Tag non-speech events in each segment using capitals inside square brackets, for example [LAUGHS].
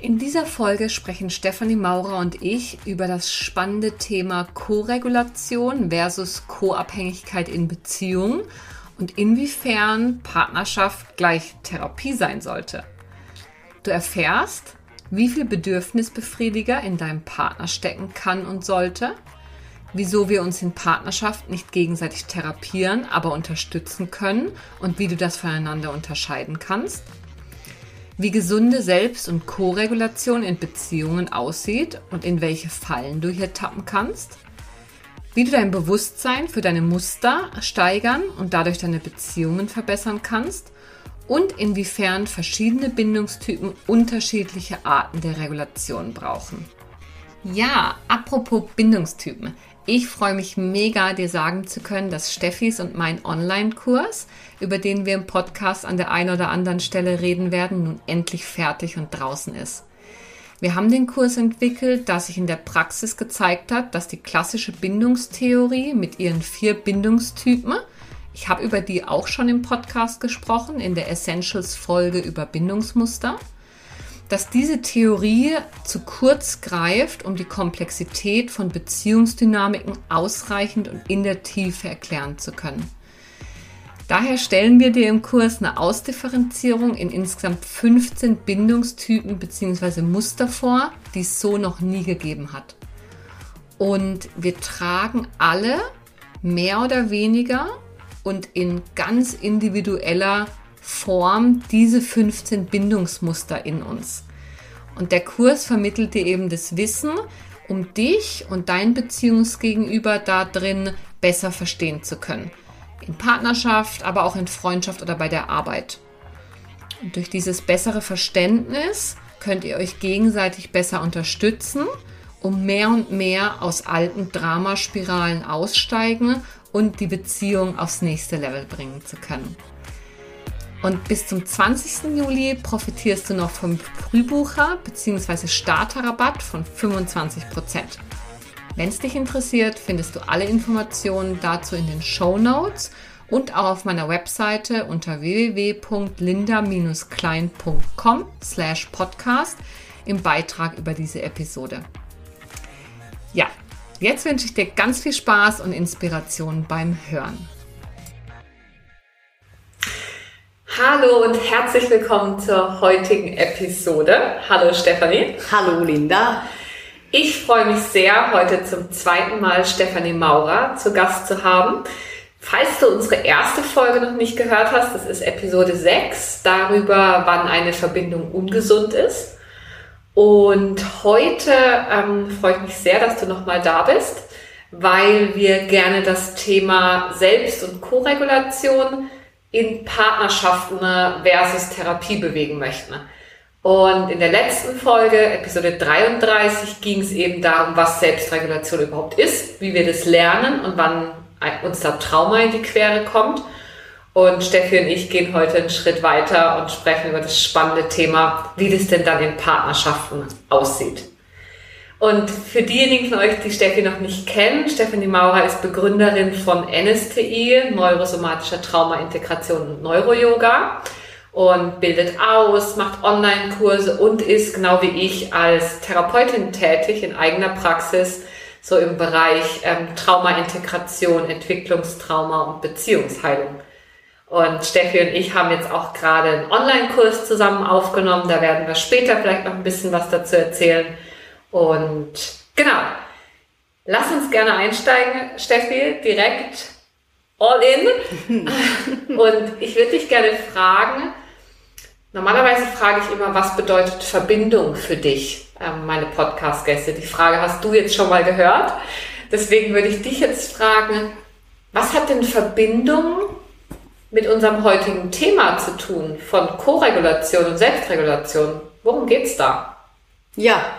In dieser Folge sprechen Stefanie Maurer und ich über das spannende Thema Co-Regulation versus Co-Abhängigkeit in Beziehungen und inwiefern Partnerschaft gleich Therapie sein sollte. Du erfährst, wie viel Bedürfnisbefriediger in deinem Partner stecken kann und sollte, wieso wir uns in Partnerschaft nicht gegenseitig therapieren, aber unterstützen können und wie du das voneinander unterscheiden kannst – wie gesunde Selbst- und Co-Regulation in Beziehungen aussieht und in welche Fallen du hier tappen kannst, wie du dein Bewusstsein für deine Muster steigern und dadurch deine Beziehungen verbessern kannst und inwiefern verschiedene Bindungstypen unterschiedliche Arten der Regulation brauchen. Ja, apropos Bindungstypen. Ich freue mich mega, dir sagen zu können, dass Steffis und mein Online-Kurs, über den wir im Podcast an der einen oder anderen Stelle reden werden, nun endlich fertig und draußen ist. Wir haben den Kurs entwickelt, da sich in der Praxis gezeigt hat, dass die klassische Bindungstheorie mit ihren vier Bindungstypen, ich habe über die auch schon im Podcast gesprochen, in der Essentials-Folge über Bindungsmuster, dass diese Theorie zu kurz greift, um die Komplexität von Beziehungsdynamiken ausreichend und in der Tiefe erklären zu können. Daher stellen wir dir im Kurs eine Ausdifferenzierung in insgesamt 15 Bindungstypen bzw. Muster vor, die es so noch nie gegeben hat. Und wir tragen alle mehr oder weniger und in ganz individueller Form diese 15 Bindungsmuster in uns. Und der Kurs vermittelt dir eben das Wissen, um dich und dein Beziehungsgegenüber da drin besser verstehen zu können. In Partnerschaft, aber auch in Freundschaft oder bei der Arbeit. Und durch dieses bessere Verständnis könnt ihr euch gegenseitig besser unterstützen, um mehr und mehr aus alten Dramaspiralen aussteigen und die Beziehung aufs nächste Level bringen zu können. Und bis zum 20. Juli profitierst du noch vom Frühbucher bzw. Starterrabatt von 25%. Wenn es dich interessiert, findest du alle Informationen dazu in den Show Notes und auch auf meiner Webseite unter www.linda-klein.com slash podcast im Beitrag über diese Episode. Ja, jetzt wünsche ich dir ganz viel Spaß und Inspiration beim Hören. Hallo und herzlich willkommen zur heutigen Episode. Hallo Stefanie. Hallo Linda. Ich freue mich sehr, heute zum zweiten Mal Stefanie Maurer zu Gast zu haben. Falls du unsere erste Folge noch nicht gehört hast, das ist Episode 6, darüber, wann eine Verbindung ungesund ist. Und heute ähm, freue ich mich sehr, dass du nochmal da bist, weil wir gerne das Thema Selbst- und Koregulation in Partnerschaften versus Therapie bewegen möchten. Und in der letzten Folge, Episode 33, ging es eben darum, was Selbstregulation überhaupt ist, wie wir das lernen und wann uns da Trauma in die Quere kommt. Und Steffi und ich gehen heute einen Schritt weiter und sprechen über das spannende Thema, wie das denn dann in Partnerschaften aussieht. Und für diejenigen von euch, die Steffi noch nicht kennen, Stefanie Maurer ist Begründerin von NSTI, Neurosomatischer Trauma-Integration und Neuro-Yoga und bildet aus, macht Online-Kurse und ist genau wie ich als Therapeutin tätig in eigener Praxis, so im Bereich ähm, Trauma-Integration, Entwicklungstrauma und Beziehungsheilung. Und Steffi und ich haben jetzt auch gerade einen Online-Kurs zusammen aufgenommen, da werden wir später vielleicht noch ein bisschen was dazu erzählen. Und genau, lass uns gerne einsteigen, Steffi, direkt all in. [LAUGHS] Und ich würde dich gerne fragen, normalerweise frage ich immer, was bedeutet Verbindung für dich, ähm, meine Podcast-Gäste. Die Frage hast du jetzt schon mal gehört. Deswegen würde ich dich jetzt fragen, was hat denn Verbindung mit unserem heutigen Thema zu tun von Koregulation und Selbstregulation? Worum geht's da? Ja,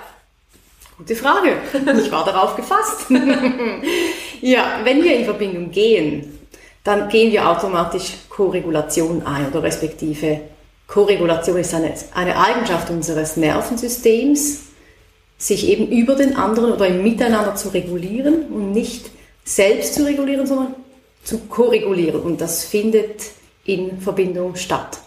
Gute Frage. [LAUGHS] Ich war darauf gefasst. [LAUGHS] ja, wenn wir in Verbindung gehen, dann gehen wir automatisch Koregulation ein oder respektive Koregulation ist eine, eine Eigenschaft unseres Nervensystems, sich eben über den anderen oder im Miteinander zu regulieren und nicht selbst zu regulieren, sondern zu koregulieren. Und das findet in Verbindung statt.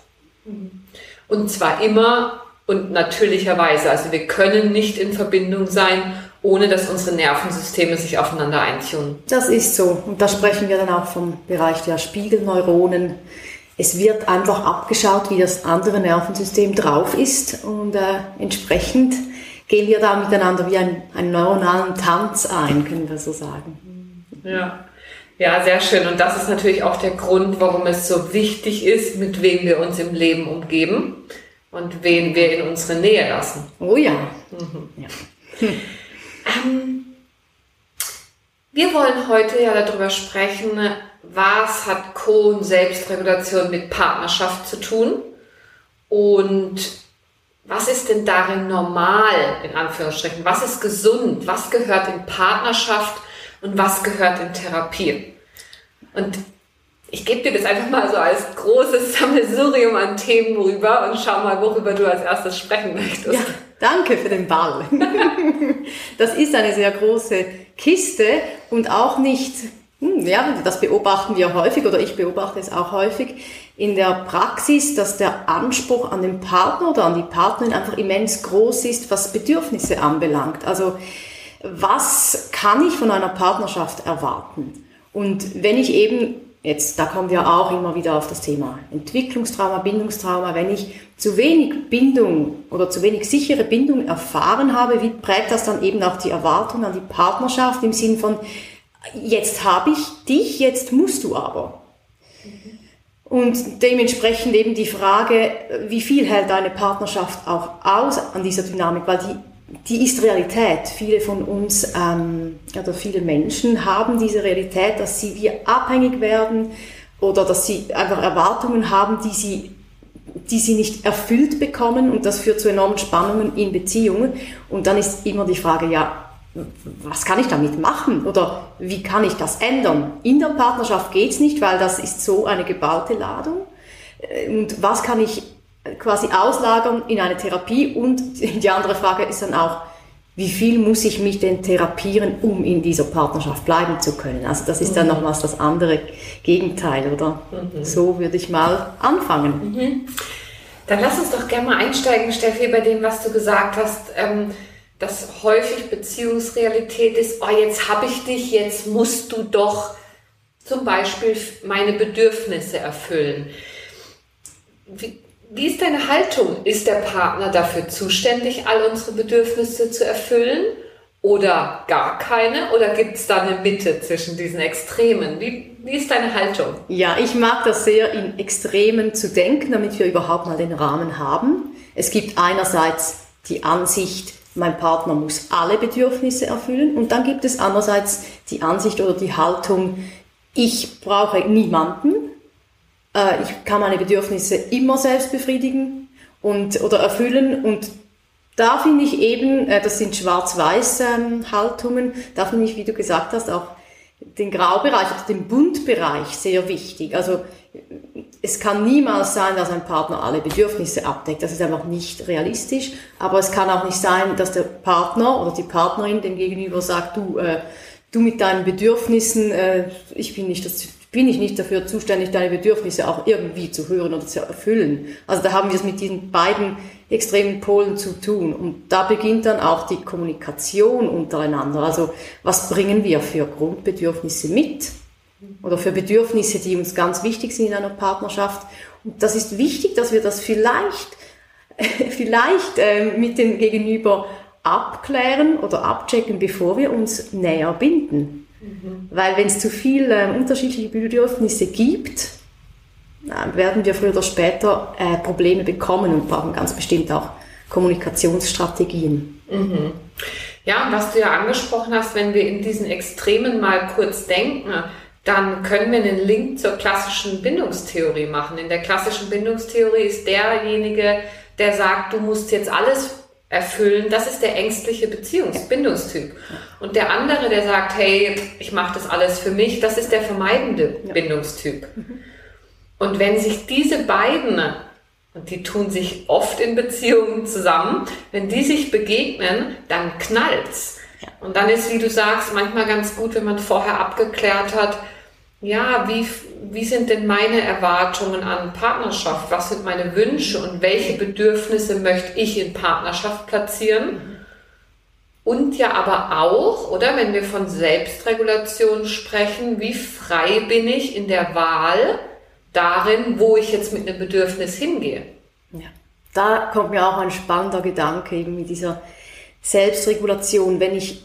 Und zwar immer und natürlicherweise. Also wir können nicht in Verbindung sein, ohne dass unsere Nervensysteme sich aufeinander eintun. Das ist so. Und da sprechen wir dann auch vom Bereich der Spiegelneuronen. Es wird einfach abgeschaut, wie das andere Nervensystem drauf ist und äh, entsprechend gehen wir da miteinander wie ein, einen neuronalen Tanz ein, können wir so sagen. Ja. Ja, sehr schön. Und das ist natürlich auch der Grund, warum es so wichtig ist, mit wem wir uns im Leben umgeben und wen wir in unsere Nähe lassen. Oh ja. Mhm. ja. Hm. Ähm, wir wollen heute ja darüber sprechen, was hat Co- und Selbstregulation mit Partnerschaft zu tun und was ist denn darin normal, in Anführungsstrichen? Was ist gesund? Was gehört in Partnerschaft und was gehört in Therapie? Und ich gebe dir das einfach mal so als großes Sammelsurium an Themen rüber und schau mal, worüber du als erstes sprechen möchtest. Ja, danke für den Ball. [LAUGHS] Das ist eine sehr große Kiste und auch nicht, hm, ja, das beobachten wir häufig oder ich beobachte es auch häufig in der Praxis, dass der Anspruch an den Partner oder an die Partnerin einfach immens groß ist, was Bedürfnisse anbelangt. Also was kann ich von einer Partnerschaft erwarten? Und wenn ich eben Jetzt, da kommen wir auch immer wieder auf das Thema Entwicklungstrauma, Bindungstrauma. Wenn ich zu wenig Bindung oder zu wenig sichere Bindung erfahren habe, wie prägt das dann eben auch die Erwartung an die Partnerschaft im Sinn von, jetzt habe ich dich, jetzt musst du aber. Und dementsprechend eben die Frage, wie viel hält eine Partnerschaft auch aus an dieser Dynamik, weil die die ist Realität. Viele von uns ähm, oder viele Menschen haben diese Realität, dass sie wie abhängig werden oder dass sie einfach Erwartungen haben, die sie, die sie nicht erfüllt bekommen und das führt zu enormen Spannungen in Beziehungen. Und dann ist immer die Frage, ja, was kann ich damit machen oder wie kann ich das ändern? In der Partnerschaft geht's nicht, weil das ist so eine geballte Ladung. Und was kann ich quasi auslagern in eine Therapie und die andere Frage ist dann auch, wie viel muss ich mich denn therapieren, um in dieser Partnerschaft bleiben zu können? Also das ist dann mhm. nochmals das andere Gegenteil, oder? Mhm. So würde ich mal anfangen. Mhm. Dann lass uns doch gerne mal einsteigen, Steffi, bei dem, was du gesagt hast, ähm, dass häufig Beziehungsrealität ist, oh, jetzt habe ich dich, jetzt musst du doch zum Beispiel meine Bedürfnisse erfüllen. Wie, wie ist deine Haltung? Ist der Partner dafür zuständig, all unsere Bedürfnisse zu erfüllen? Oder gar keine? Oder gibt es da eine Mitte zwischen diesen Extremen? Wie, wie ist deine Haltung? Ja, ich mag das sehr in Extremen zu denken, damit wir überhaupt mal den Rahmen haben. Es gibt einerseits die Ansicht, mein Partner muss alle Bedürfnisse erfüllen und dann gibt es andererseits die Ansicht oder die Haltung, ich brauche niemanden, äh, ich kann meine Bedürfnisse immer selbst befriedigen und, oder erfüllen und da finde ich eben, äh, das sind Schwarz-Weiß-Haltungen, ähm, da finde ich, wie du gesagt hast, auch den Graubereich oder den Buntbereich sehr wichtig. Also es kann niemals sein, dass ein Partner alle Bedürfnisse abdeckt. Das ist einfach nicht realistisch. Aber es kann auch nicht sein, dass der Partner oder die Partnerin dem Gegenüber sagt, du, äh, du mit deinen Bedürfnissen, äh, ich bin nicht das bin ich nicht dafür zuständig, deine Bedürfnisse auch irgendwie zu hören oder zu erfüllen. Also da haben wir es mit diesen beiden extremen Polen zu tun. Und da beginnt dann auch die Kommunikation untereinander. Also was bringen wir für Grundbedürfnisse mit? Oder für Bedürfnisse, die uns ganz wichtig sind in einer Partnerschaft. Und das ist wichtig, dass wir das vielleicht, [LAUGHS] vielleicht äh, mit dem Gegenüber abklären oder abchecken, bevor wir uns näher binden. Weil wenn es zu viele äh, unterschiedliche Bedürfnisse gibt, äh, werden wir früher oder später äh, Probleme bekommen und brauchen ganz bestimmt auch Kommunikationsstrategien. Mhm. Ja, und was du ja angesprochen hast, wenn wir in diesen Extremen mal kurz denken, dann können wir einen Link zur klassischen Bindungstheorie machen. In der klassischen Bindungstheorie ist derjenige, der sagt, du musst jetzt alles erfüllen, das ist der ängstliche Beziehungsbindungstyp. Und der andere, der sagt, hey, ich mache das alles für mich, das ist der vermeidende ja. Bindungstyp. Mhm. Und wenn sich diese beiden, und die tun sich oft in Beziehungen zusammen, wenn die sich begegnen, dann knallt's. Ja. Und dann ist, wie du sagst, manchmal ganz gut, wenn man vorher abgeklärt hat, ja, wie, wie sind denn meine Erwartungen an Partnerschaft? Was sind meine Wünsche und welche Bedürfnisse möchte ich in Partnerschaft platzieren? Und ja aber auch, oder wenn wir von Selbstregulation sprechen, wie frei bin ich in der Wahl darin, wo ich jetzt mit einem Bedürfnis hingehe? Ja, da kommt mir auch ein spannender Gedanke eben mit dieser Selbstregulation. Wenn ich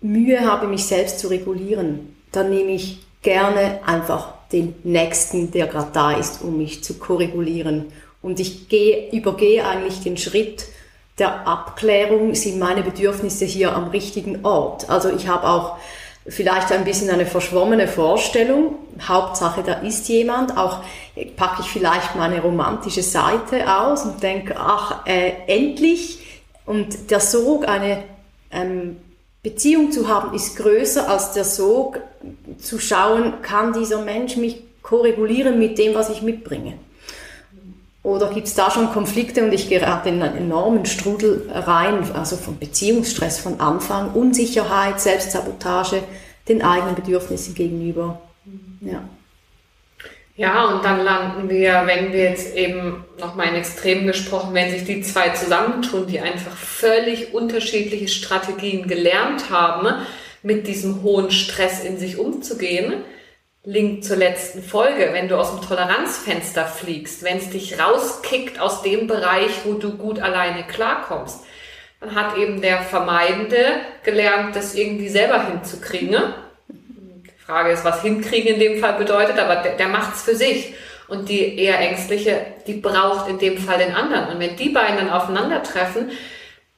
Mühe habe, mich selbst zu regulieren, dann nehme ich gerne einfach den nächsten, der gerade da ist, um mich zu korregulieren. Und ich gehe, übergehe eigentlich den Schritt der Abklärung, sind meine Bedürfnisse hier am richtigen Ort. Also ich habe auch vielleicht ein bisschen eine verschwommene Vorstellung. Hauptsache, da ist jemand. Auch packe ich vielleicht meine romantische Seite aus und denke, ach, äh, endlich. Und der Sog, eine ähm, Beziehung zu haben, ist größer als der Sog zu schauen, kann dieser Mensch mich koregulieren mit dem, was ich mitbringe. Oder gibt es da schon Konflikte und ich gerate in einen enormen Strudel rein, also von Beziehungsstress von Anfang, Unsicherheit, Selbstsabotage, den eigenen Bedürfnissen gegenüber. Ja. Ja, und dann landen wir, wenn wir jetzt eben nochmal in Extremen gesprochen, wenn sich die zwei zusammentun, die einfach völlig unterschiedliche Strategien gelernt haben, mit diesem hohen Stress in sich umzugehen. Link zur letzten Folge, wenn du aus dem Toleranzfenster fliegst, wenn es dich rauskickt aus dem Bereich, wo du gut alleine klarkommst, dann hat eben der Vermeidende gelernt, das irgendwie selber hinzukriegen Frage ist, was hinkriegen in dem Fall bedeutet, aber der, der macht's für sich. Und die eher ängstliche, die braucht in dem Fall den anderen. Und wenn die beiden dann aufeinandertreffen,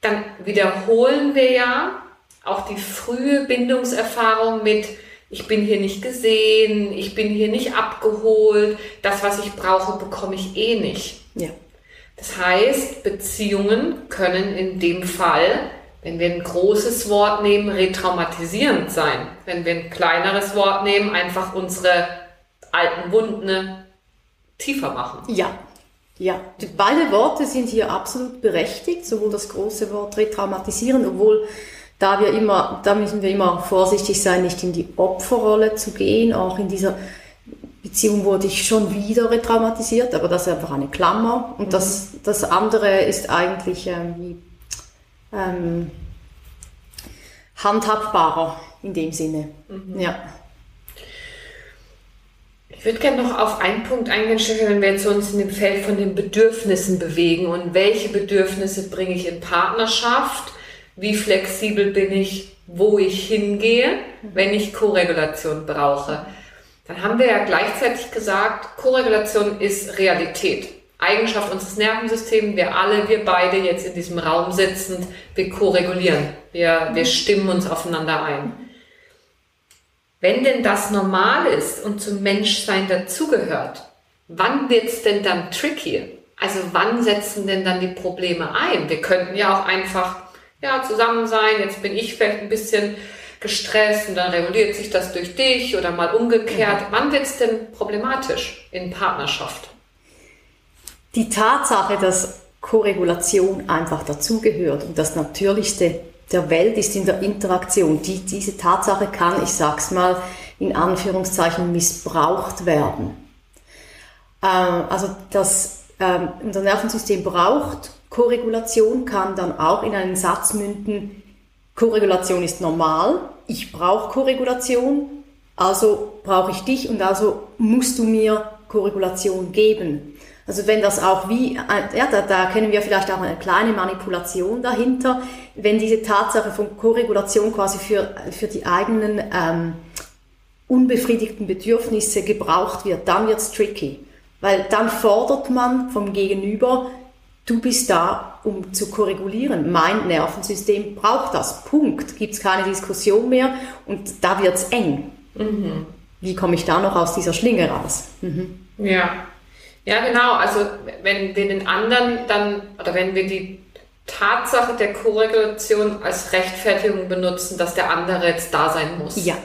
dann wiederholen wir ja auch die frühe Bindungserfahrung mit, ich bin hier nicht gesehen, ich bin hier nicht abgeholt, das, was ich brauche, bekomme ich eh nicht. Ja. Das heißt, Beziehungen können in dem Fall wenn wir ein großes Wort nehmen, retraumatisierend sein. Wenn wir ein kleineres Wort nehmen, einfach unsere alten Wunden tiefer machen. Ja, ja. Beide Worte sind hier absolut berechtigt, sowohl das große Wort retraumatisieren, obwohl da wir immer, da müssen wir immer vorsichtig sein, nicht in die Opferrolle zu gehen. Auch in dieser Beziehung wurde ich schon wieder retraumatisiert, aber das ist einfach eine Klammer. Und mhm. das, das andere ist eigentlich ähm, wie ähm, handhabbarer in dem Sinne. Mhm. Ja. Ich würde gerne noch auf einen Punkt eingehen, Stefan, wenn wir jetzt uns in dem Feld von den Bedürfnissen bewegen und welche Bedürfnisse bringe ich in Partnerschaft, wie flexibel bin ich, wo ich hingehe, wenn ich Koregulation brauche. Dann haben wir ja gleichzeitig gesagt, Koregulation ist Realität. Eigenschaft unseres Nervensystems, wir alle, wir beide jetzt in diesem Raum sitzend, wir koregulieren, wir, wir stimmen uns aufeinander ein. Wenn denn das normal ist und zum Menschsein dazugehört, wann wird es denn dann tricky? Also wann setzen denn dann die Probleme ein? Wir könnten ja auch einfach ja, zusammen sein, jetzt bin ich vielleicht ein bisschen gestresst und dann reguliert sich das durch dich oder mal umgekehrt. Mhm. Wann wird es denn problematisch in Partnerschaft? Die Tatsache, dass Korregulation einfach dazugehört und das Natürlichste der Welt ist in der Interaktion. Die, diese Tatsache kann, ich sag's mal, in Anführungszeichen missbraucht werden. Ähm, also das, ähm, unser Nervensystem braucht Korregulation, kann dann auch in einen Satz münden, Korregulation ist normal, ich brauche Korregulation, also brauche ich dich und also musst du mir Korregulation geben. Also wenn das auch wie, äh, ja, da, da kennen wir vielleicht auch eine kleine Manipulation dahinter, wenn diese Tatsache von Korregulation quasi für, für die eigenen ähm, unbefriedigten Bedürfnisse gebraucht wird, dann wird's tricky. Weil dann fordert man vom Gegenüber, du bist da, um zu korregulieren. Mein Nervensystem braucht das. Punkt. Gibt's keine Diskussion mehr und da wird's eng. Mhm. Wie komme ich da noch aus dieser Schlinge raus? Mhm. Ja, ja, genau. Also wenn wir den anderen dann, oder wenn wir die Tatsache der Korregulation als Rechtfertigung benutzen, dass der andere jetzt da sein muss. Ja.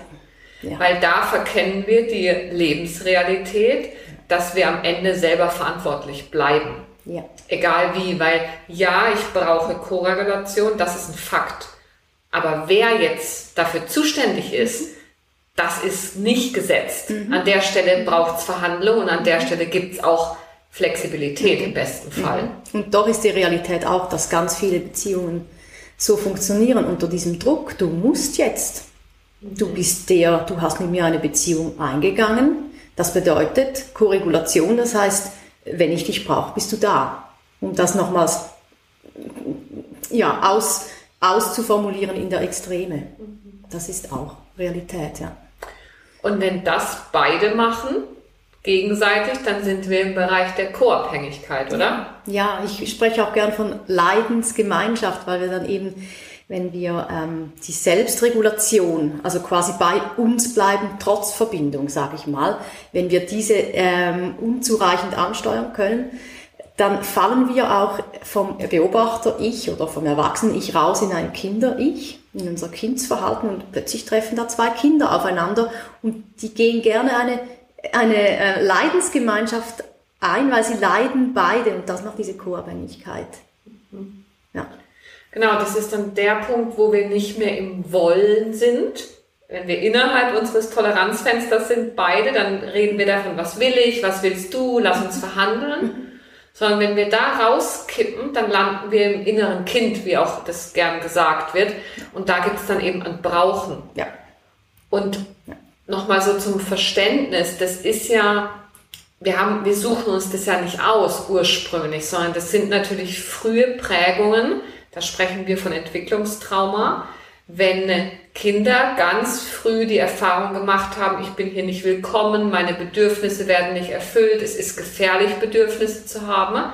ja. Weil da verkennen wir die Lebensrealität, dass wir am Ende selber verantwortlich bleiben. Ja. Egal wie, weil ja, ich brauche Korregulation, das ist ein Fakt. Aber wer jetzt dafür zuständig ist, das ist nicht gesetzt. Mhm. An der Stelle braucht es Verhandlung und an der Stelle gibt es auch Flexibilität im besten Fall. Mhm. Und doch ist die Realität auch, dass ganz viele Beziehungen so funktionieren unter diesem Druck. Du musst jetzt. Du mhm. bist der, du hast mit mir eine Beziehung eingegangen. Das bedeutet Korregulation, das heißt, wenn ich dich brauche, bist du da. Um das nochmals ja, aus, auszuformulieren in der Extreme. Mhm. Das ist auch Realität, ja. Und wenn das beide machen, gegenseitig, dann sind wir im Bereich der Co-Abhängigkeit, oder? Ja, ich spreche auch gern von Leidensgemeinschaft, weil wir dann eben, wenn wir ähm, die Selbstregulation, also quasi bei uns bleiben, trotz Verbindung, sage ich mal, wenn wir diese ähm, unzureichend ansteuern können, dann fallen wir auch vom Beobachter-Ich oder vom Erwachsenen-Ich raus in ein Kinder-Ich, in unser Kindsverhalten und plötzlich treffen da zwei Kinder aufeinander und die gehen gerne eine eine äh, Leidensgemeinschaft ein, weil sie leiden beide und das macht diese Co-Abhängigkeit. Mhm. Ja. Genau, das ist dann der Punkt, wo wir nicht mehr im Wollen sind. Wenn wir innerhalb unseres Toleranzfensters sind, beide, dann reden wir davon, was will ich, was willst du, lass uns verhandeln. [LAUGHS] Sondern wenn wir da rauskippen, dann landen wir im inneren Kind, wie auch das gern gesagt wird. Und da gibt es dann eben ein Brauchen. Ja. Und ja nochmal so zum Verständnis, das ist ja, wir haben, wir suchen uns das ja nicht aus ursprünglich, sondern das sind natürlich frühe Prägungen. Da sprechen wir von Entwicklungstrauma. Wenn Kinder ganz früh die Erfahrung gemacht haben, ich bin hier nicht willkommen, meine Bedürfnisse werden nicht erfüllt, es ist gefährlich, Bedürfnisse zu haben.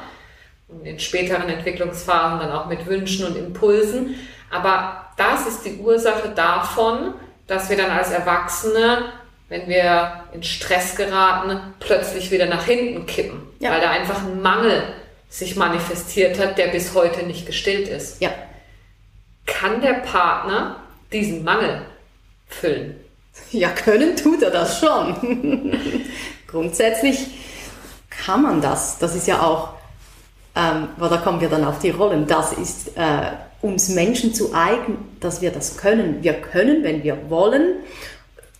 Und in späteren Entwicklungsphasen dann auch mit Wünschen und Impulsen. Aber das ist die Ursache davon, dass wir dann als Erwachsene, wenn wir in Stress geraten, plötzlich wieder nach hinten kippen, ja. weil da einfach ein Mangel sich manifestiert hat, der bis heute nicht gestillt ist. Ja. Kann der Partner diesen Mangel füllen? Ja, können tut er das schon. [LAUGHS] Grundsätzlich kann man das. Das ist ja auch, ähm, weil da kommen wir dann auf die Rollen. Das ist äh, uns Menschen zu eigen, dass wir das können. Wir können, wenn wir wollen,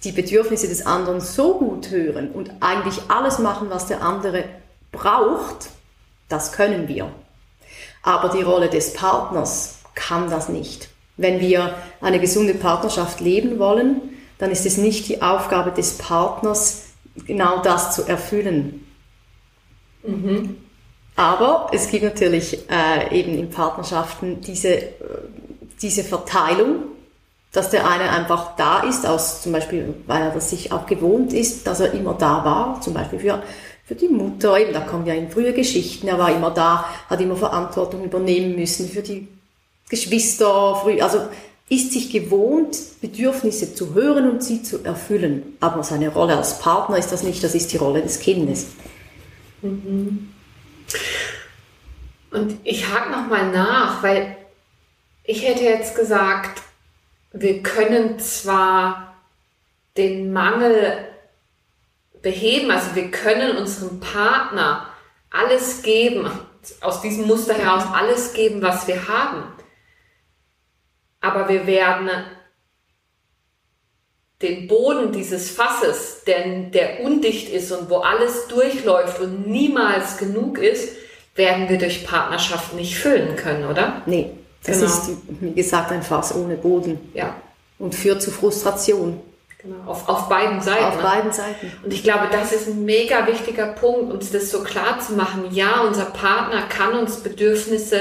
die Bedürfnisse des anderen so gut hören und eigentlich alles machen, was der andere braucht, das können wir. Aber die Rolle des Partners kann das nicht. Wenn wir eine gesunde Partnerschaft leben wollen, dann ist es nicht die Aufgabe des Partners, genau das zu erfüllen. Mhm. Aber es gibt natürlich äh, eben in Partnerschaften diese, äh, diese Verteilung, dass der eine einfach da ist, aus zum Beispiel, weil er das sich auch gewohnt ist, dass er immer da war, zum Beispiel für, für die Mutter, eben, da kommen ja in frühe Geschichten, er war immer da, hat immer Verantwortung übernehmen müssen für die Geschwister, früh, also ist sich gewohnt, Bedürfnisse zu hören und sie zu erfüllen. Aber seine Rolle als Partner ist das nicht, das ist die Rolle des Kindes. Mhm. Und ich hake nochmal nach, weil ich hätte jetzt gesagt, wir können zwar den Mangel beheben, also wir können unserem Partner alles geben, aus diesem Muster heraus alles geben, was wir haben. Aber wir werden den Boden dieses Fasses, der, der undicht ist und wo alles durchläuft und niemals genug ist, werden wir durch Partnerschaft nicht füllen können, oder? Nee, das genau. ist, wie gesagt, ein Fass ohne Boden. Ja. Und führt zu Frustration. Genau, auf, auf beiden Seiten. Auf ne? beiden Seiten. Und ich glaube, das ist ein mega wichtiger Punkt, uns das so klar zu machen. Ja, unser Partner kann uns Bedürfnisse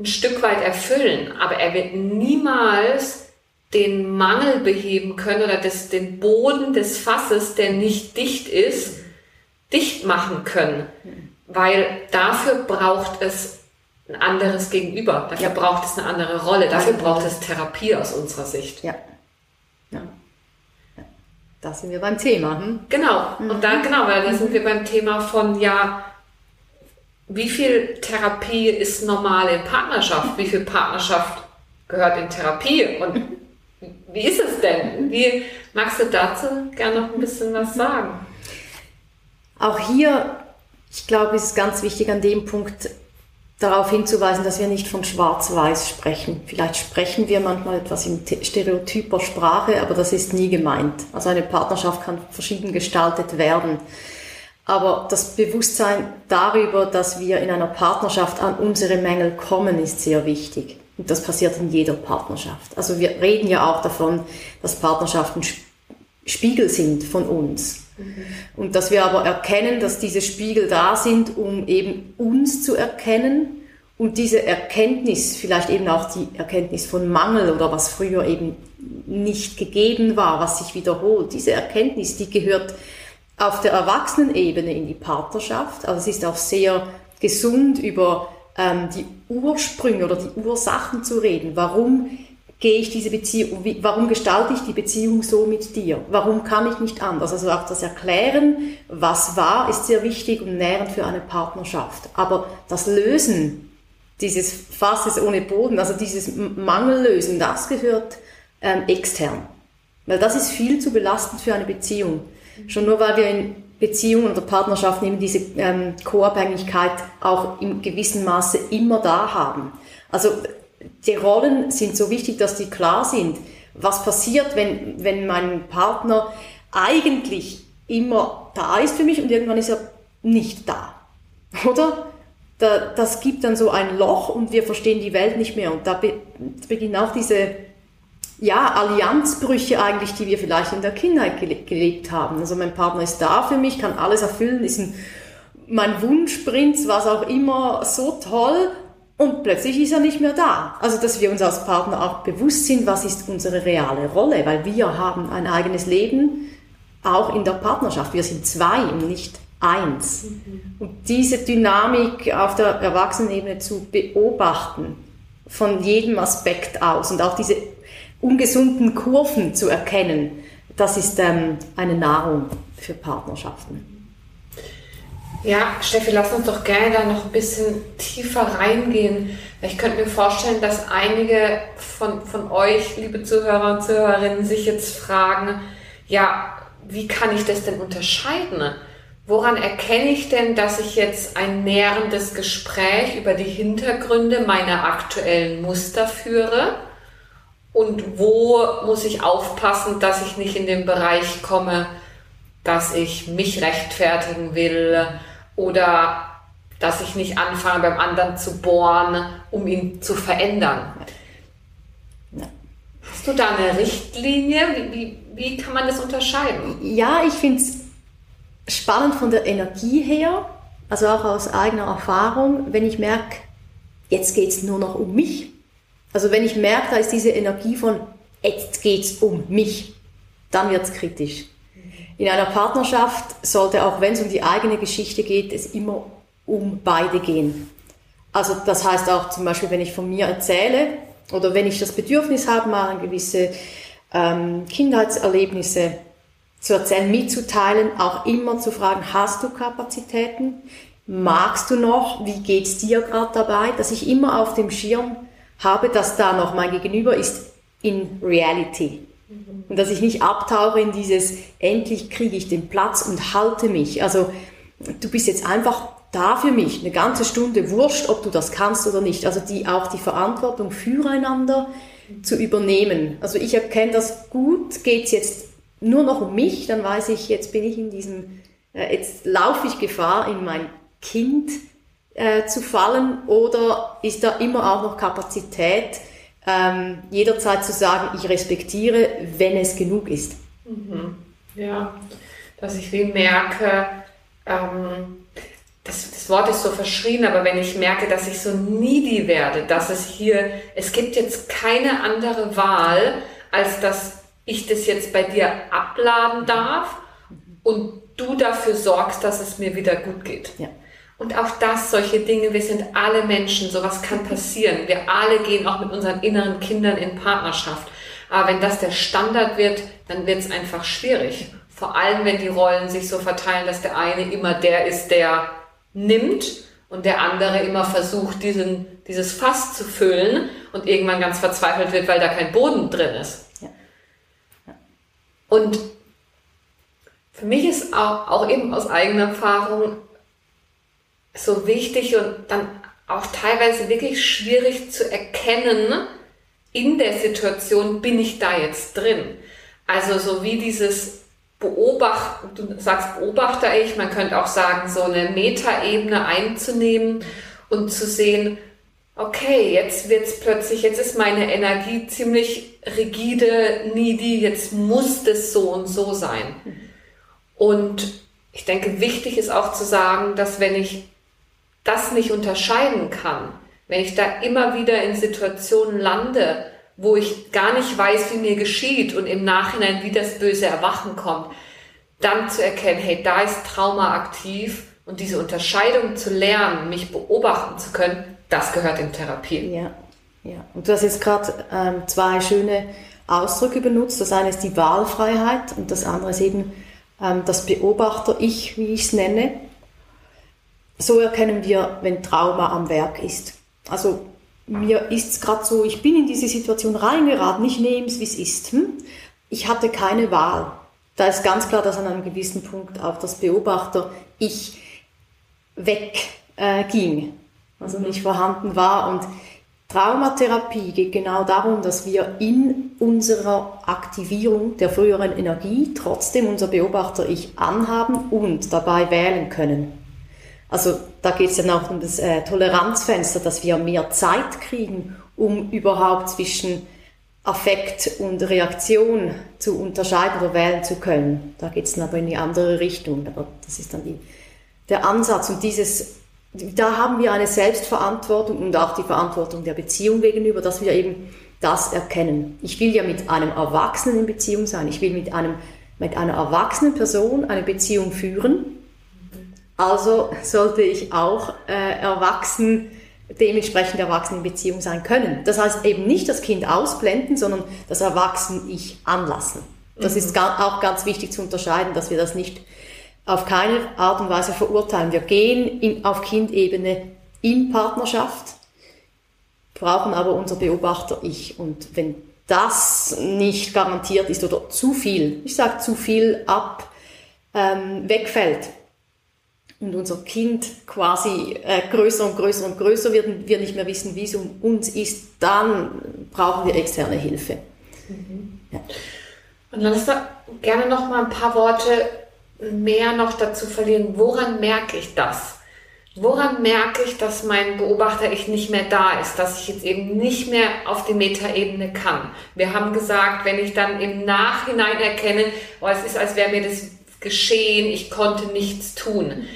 ein Stück weit erfüllen, aber er wird niemals den Mangel beheben können oder das, den Boden des Fasses, der nicht dicht ist, dicht machen können. Weil dafür braucht es ein anderes Gegenüber. Dafür ja. braucht es eine andere Rolle. Dafür braucht es Therapie aus unserer Sicht. Ja. ja. Da sind wir beim Thema. Hm? Genau. Mhm. Und da, genau, weil da sind wir beim Thema von, ja, wie viel Therapie ist normal in Partnerschaft? Wie viel Partnerschaft gehört in Therapie? Und wie ist es denn? Wie magst du dazu gerne noch ein bisschen was sagen? Auch hier, ich glaube, ist es ganz wichtig an dem Punkt darauf hinzuweisen, dass wir nicht von Schwarz-Weiß sprechen. Vielleicht sprechen wir manchmal etwas in stereotyper Sprache, aber das ist nie gemeint. Also eine Partnerschaft kann verschieden gestaltet werden. Aber das Bewusstsein darüber, dass wir in einer Partnerschaft an unsere Mängel kommen, ist sehr wichtig. Und das passiert in jeder Partnerschaft. Also wir reden ja auch davon, dass Partnerschaften Spiegel sind von uns. Mhm. Und dass wir aber erkennen, dass diese Spiegel da sind, um eben uns zu erkennen und diese Erkenntnis, vielleicht eben auch die Erkenntnis von Mangel oder was früher eben nicht gegeben war, was sich wiederholt, diese Erkenntnis, die gehört auf der Erwachsenenebene in die Partnerschaft. Also es ist auch sehr gesund, über ähm, die Ursprünge oder die Ursachen zu reden. Warum gehe ich diese Beziehung, wie, warum gestalte ich die Beziehung so mit dir? Warum kann ich nicht anders? Also auch das Erklären, was war, ist sehr wichtig und nährend für eine Partnerschaft. Aber das Lösen dieses Fasses ohne Boden, also dieses Mangellösen, das gehört ähm, extern. Weil das ist viel zu belastend für eine Beziehung. Schon nur weil wir in Beziehungen oder Partnerschaften eben diese ähm, Co-Abhängigkeit auch im gewissen Maße immer da haben. Also die Rollen sind so wichtig, dass die klar sind. Was passiert, wenn, wenn mein Partner eigentlich immer da ist für mich und irgendwann ist er nicht da? [LAUGHS] Oder? Da, das gibt dann so ein Loch und wir verstehen die Welt nicht mehr. Und da be beginnen auch diese ja, Allianzbrüche eigentlich, die wir vielleicht in der Kindheit gelebt haben. Also mein Partner ist da für mich, kann alles erfüllen, ist ein, mein Wunschprinz, was auch immer, so toll und plötzlich ist er nicht mehr da. Also dass wir uns als Partner auch bewusst sind, was ist unsere reale Rolle, weil wir haben ein eigenes Leben, auch in der Partnerschaft. Wir sind zwei und nicht eins. Mhm. Und diese Dynamik auf der Erwachsenenebene zu beobachten, von jedem Aspekt aus und auch diese ungesunden Kurven zu erkennen, das ist ähm, eine Nahrung für Partnerschaften. Ja, Steffi, lass uns doch gerne da noch ein bisschen tiefer reingehen. Ich könnte mir vorstellen, dass einige von, von euch, liebe Zuhörer und Zuhörerinnen, sich jetzt fragen, ja, wie kann ich das denn unterscheiden? Woran erkenne ich denn, dass ich jetzt ein nährendes Gespräch über die Hintergründe meiner aktuellen Muster führe? Und wo muss ich aufpassen, dass ich nicht in den Bereich komme, dass ich mich rechtfertigen will oder dass ich nicht anfange beim anderen zu bohren, um ihn zu verändern. Hast du da eine Richtlinie? Wie, wie, wie kann man das unterscheiden? Ja, ich finde es spannend von der Energie her, also auch aus eigener Erfahrung, wenn ich merke, jetzt geht es nur noch um mich also wenn ich merke, da ist diese Energie von, jetzt geht's um mich, dann wird's kritisch. In einer Partnerschaft sollte, auch wenn es um die eigene Geschichte geht, es immer um beide gehen. Also das heißt auch zum Beispiel, wenn ich von mir erzähle oder wenn ich das Bedürfnis habe, mal gewisse ähm, Kindheitserlebnisse zu erzählen, mitzuteilen, auch immer zu fragen, hast du Kapazitäten? Magst du noch? Wie geht's dir gerade dabei? Dass ich immer auf dem Schirm habe, dass da noch mein Gegenüber ist in Reality. Und dass ich nicht abtauche in dieses, endlich kriege ich den Platz und halte mich. Also du bist jetzt einfach da für mich, eine ganze Stunde, wurscht, ob du das kannst oder nicht. Also die, auch die Verantwortung füreinander zu übernehmen. Also ich erkenne das gut, geht es jetzt nur noch um mich, dann weiß ich, jetzt bin ich in diesem, äh, jetzt laufe ich Gefahr, in mein Kind äh, zu fallen oder ist da immer auch noch Kapazität, ähm, jederzeit zu sagen, ich respektiere, wenn es genug ist? Mhm. Ja, dass ich wie merke, ähm, das, das, Wort ist so verschrien, aber wenn ich merke, dass ich so needy werde, dass es hier, es gibt jetzt keine andere Wahl, als dass ich das jetzt bei dir abladen darf und du dafür sorgst, dass es mir wieder gut geht. Ja. Und auch das, solche Dinge, wir sind alle Menschen, sowas kann passieren. Wir alle gehen auch mit unseren inneren Kindern in Partnerschaft. Aber wenn das der Standard wird, dann wird es einfach schwierig. Vor allem, wenn die Rollen sich so verteilen, dass der eine immer der ist, der nimmt und der andere immer versucht, diesen, dieses Fass zu füllen und irgendwann ganz verzweifelt wird, weil da kein Boden drin ist. Ja. Ja. Und für mich ist auch, auch eben aus eigener Erfahrung so wichtig und dann auch teilweise wirklich schwierig zu erkennen, in der Situation bin ich da jetzt drin. Also so wie dieses Beobachten, du sagst beobachter ich, man könnte auch sagen, so eine Metaebene einzunehmen und zu sehen, okay, jetzt wird's plötzlich, jetzt ist meine Energie ziemlich rigide, needy, jetzt muss das so und so sein. Und ich denke, wichtig ist auch zu sagen, dass wenn ich das nicht unterscheiden kann, wenn ich da immer wieder in Situationen lande, wo ich gar nicht weiß, wie mir geschieht und im Nachhinein wie das böse Erwachen kommt, dann zu erkennen, hey, da ist Trauma aktiv und diese Unterscheidung zu lernen, mich beobachten zu können, das gehört in Therapie. Ja, ja. Und du hast jetzt gerade ähm, zwei schöne Ausdrücke benutzt. Das eine ist die Wahlfreiheit und das andere ist eben ähm, das Beobachter-Ich, wie ich es nenne. So erkennen wir, wenn Trauma am Werk ist. Also mir ist es gerade so, ich bin in diese Situation reingeraten, ich nehme es, wie es ist. Hm? Ich hatte keine Wahl. Da ist ganz klar, dass an einem gewissen Punkt auch das Beobachter-Ich wegging, äh, also mhm. nicht vorhanden war. Und Traumatherapie geht genau darum, dass wir in unserer Aktivierung der früheren Energie trotzdem unser Beobachter-Ich anhaben und dabei wählen können. Also da geht es ja auch um das äh, Toleranzfenster, dass wir mehr Zeit kriegen, um überhaupt zwischen Affekt und Reaktion zu unterscheiden oder wählen zu können. Da geht es dann aber in die andere Richtung. Aber das ist dann die, der Ansatz. Und dieses, da haben wir eine Selbstverantwortung und auch die Verantwortung der Beziehung gegenüber, dass wir eben das erkennen. Ich will ja mit einem Erwachsenen in Beziehung sein. Ich will mit einem, mit einer erwachsenen Person eine Beziehung führen also sollte ich auch äh, erwachsen, dementsprechend erwachsen in Beziehung sein können. Das heißt eben nicht das Kind ausblenden, sondern das Erwachsen-Ich anlassen. Das mhm. ist auch ganz wichtig zu unterscheiden, dass wir das nicht auf keine Art und Weise verurteilen. Wir gehen in, auf Kindebene in Partnerschaft, brauchen aber unser Beobachter-Ich. Und wenn das nicht garantiert ist oder zu viel, ich sage zu viel ab, ähm, wegfällt, und unser Kind quasi äh, größer und größer und größer wird und wir nicht mehr wissen, wie es um uns ist, dann brauchen wir externe Hilfe. Mhm. Ja. Und dann lass da gerne noch mal ein paar Worte mehr noch dazu verlieren. Woran merke ich das? Woran merke ich, dass mein Beobachter ich nicht mehr da ist, dass ich jetzt eben nicht mehr auf die Metaebene kann? Wir haben gesagt, wenn ich dann im Nachhinein erkenne, oh, es ist, als wäre mir das geschehen, ich konnte nichts tun.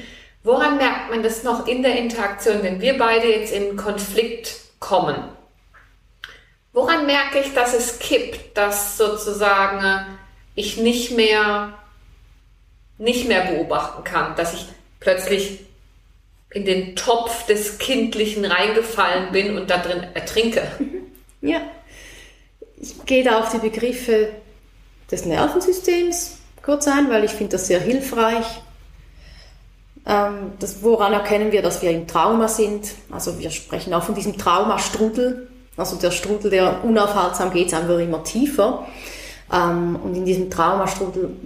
Woran merkt man das noch in der Interaktion, wenn wir beide jetzt in Konflikt kommen? Woran merke ich, dass es kippt, dass sozusagen ich nicht mehr, nicht mehr beobachten kann, dass ich plötzlich in den Topf des Kindlichen reingefallen bin und da drin ertrinke? [LAUGHS] Ja, ich gehe da auf die Begriffe des Nervensystems kurz ein, weil ich finde das sehr hilfreich. Ähm, das, woran erkennen wir, dass wir im Trauma sind? Also wir sprechen auch von diesem Traumastrudel. Also der Strudel, der unaufhaltsam geht, ist einfach immer tiefer. Ähm, und in diesem Traumastrudel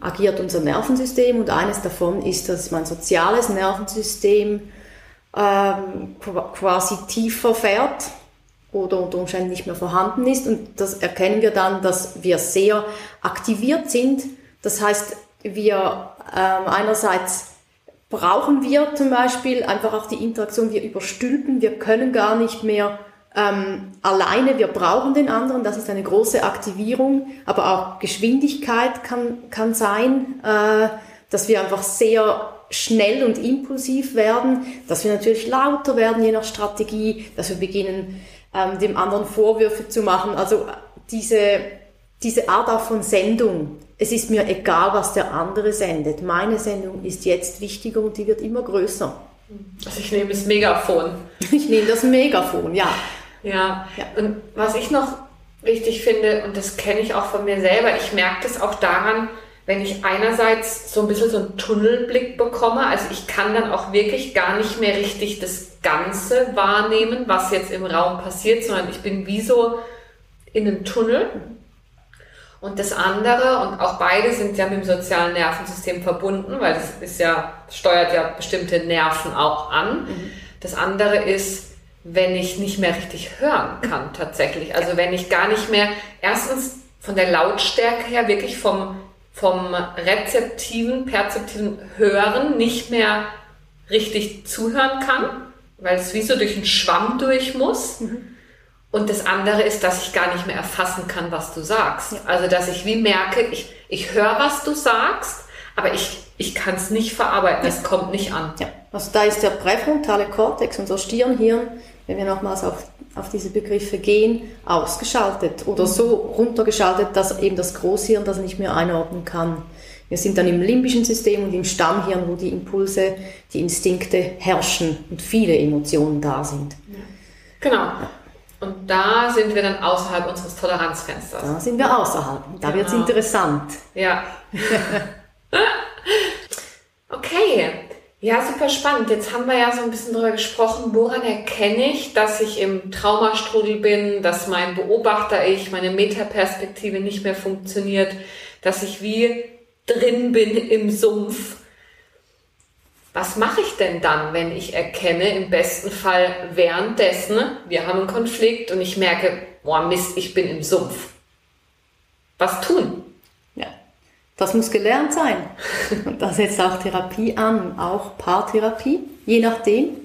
agiert unser Nervensystem und eines davon ist, dass mein soziales Nervensystem ähm, quasi tiefer fährt oder unter Umständen nicht mehr vorhanden ist. Und das erkennen wir dann, dass wir sehr aktiviert sind. Das heißt, wir einerseits brauchen wir zum Beispiel einfach auch die Interaktion, wir überstülpen, wir können gar nicht mehr ähm, alleine, wir brauchen den anderen, das ist eine große Aktivierung, aber auch Geschwindigkeit kann, kann sein, äh, dass wir einfach sehr schnell und impulsiv werden, dass wir natürlich lauter werden je nach Strategie, dass wir beginnen, ähm, dem anderen Vorwürfe zu machen. Also diese, diese Art auch von Sendung, es ist mir egal, was der andere sendet. Meine Sendung ist jetzt wichtiger und die wird immer größer. Also ich nehme das Megafon. Ich nehme das Megafon, ja. Ja, ja. und was ich noch wichtig finde, und das kenne ich auch von mir selber, ich merke das auch daran, wenn ich einerseits so ein bisschen so einen Tunnelblick bekomme, also ich kann dann auch wirklich gar nicht mehr richtig das Ganze wahrnehmen, was jetzt im Raum passiert, sondern ich bin wie so in einem Tunnel. Und das andere, und auch beide sind ja mit dem sozialen Nervensystem verbunden, weil das ist ja, steuert ja bestimmte Nerven auch an. Mhm. Das andere ist, wenn ich nicht mehr richtig hören kann, tatsächlich. Also wenn ich gar nicht mehr, erstens von der Lautstärke her, wirklich vom, vom rezeptiven, perzeptiven Hören nicht mehr richtig zuhören kann, weil es wie so durch einen Schwamm durch muss. Mhm. Und das andere ist, dass ich gar nicht mehr erfassen kann, was du sagst. Ja. Also, dass ich wie merke, ich, ich höre, was du sagst, aber ich, ich kann es nicht verarbeiten, es kommt nicht an. Ja. Also da ist der präfrontale Kortex, unser Stirnhirn, wenn wir nochmals auf, auf diese Begriffe gehen, ausgeschaltet oder so runtergeschaltet, dass eben das Großhirn das nicht mehr einordnen kann. Wir sind dann im limbischen System und im Stammhirn, wo die Impulse, die Instinkte herrschen und viele Emotionen da sind. Ja. Genau. Und da sind wir dann außerhalb unseres Toleranzfensters. Da sind wir außerhalb. Da genau. wird es interessant. Ja. [LAUGHS] okay. Ja, super spannend. Jetzt haben wir ja so ein bisschen darüber gesprochen, woran erkenne ich, dass ich im Traumastrudel bin, dass mein Beobachter-Ich, meine Metaperspektive nicht mehr funktioniert, dass ich wie drin bin im Sumpf was mache ich denn dann, wenn ich erkenne, im besten Fall währenddessen, wir haben einen Konflikt und ich merke, boah Mist, ich bin im Sumpf. Was tun? Ja, das muss gelernt sein. Und da setzt auch Therapie an, auch Paartherapie, je nachdem.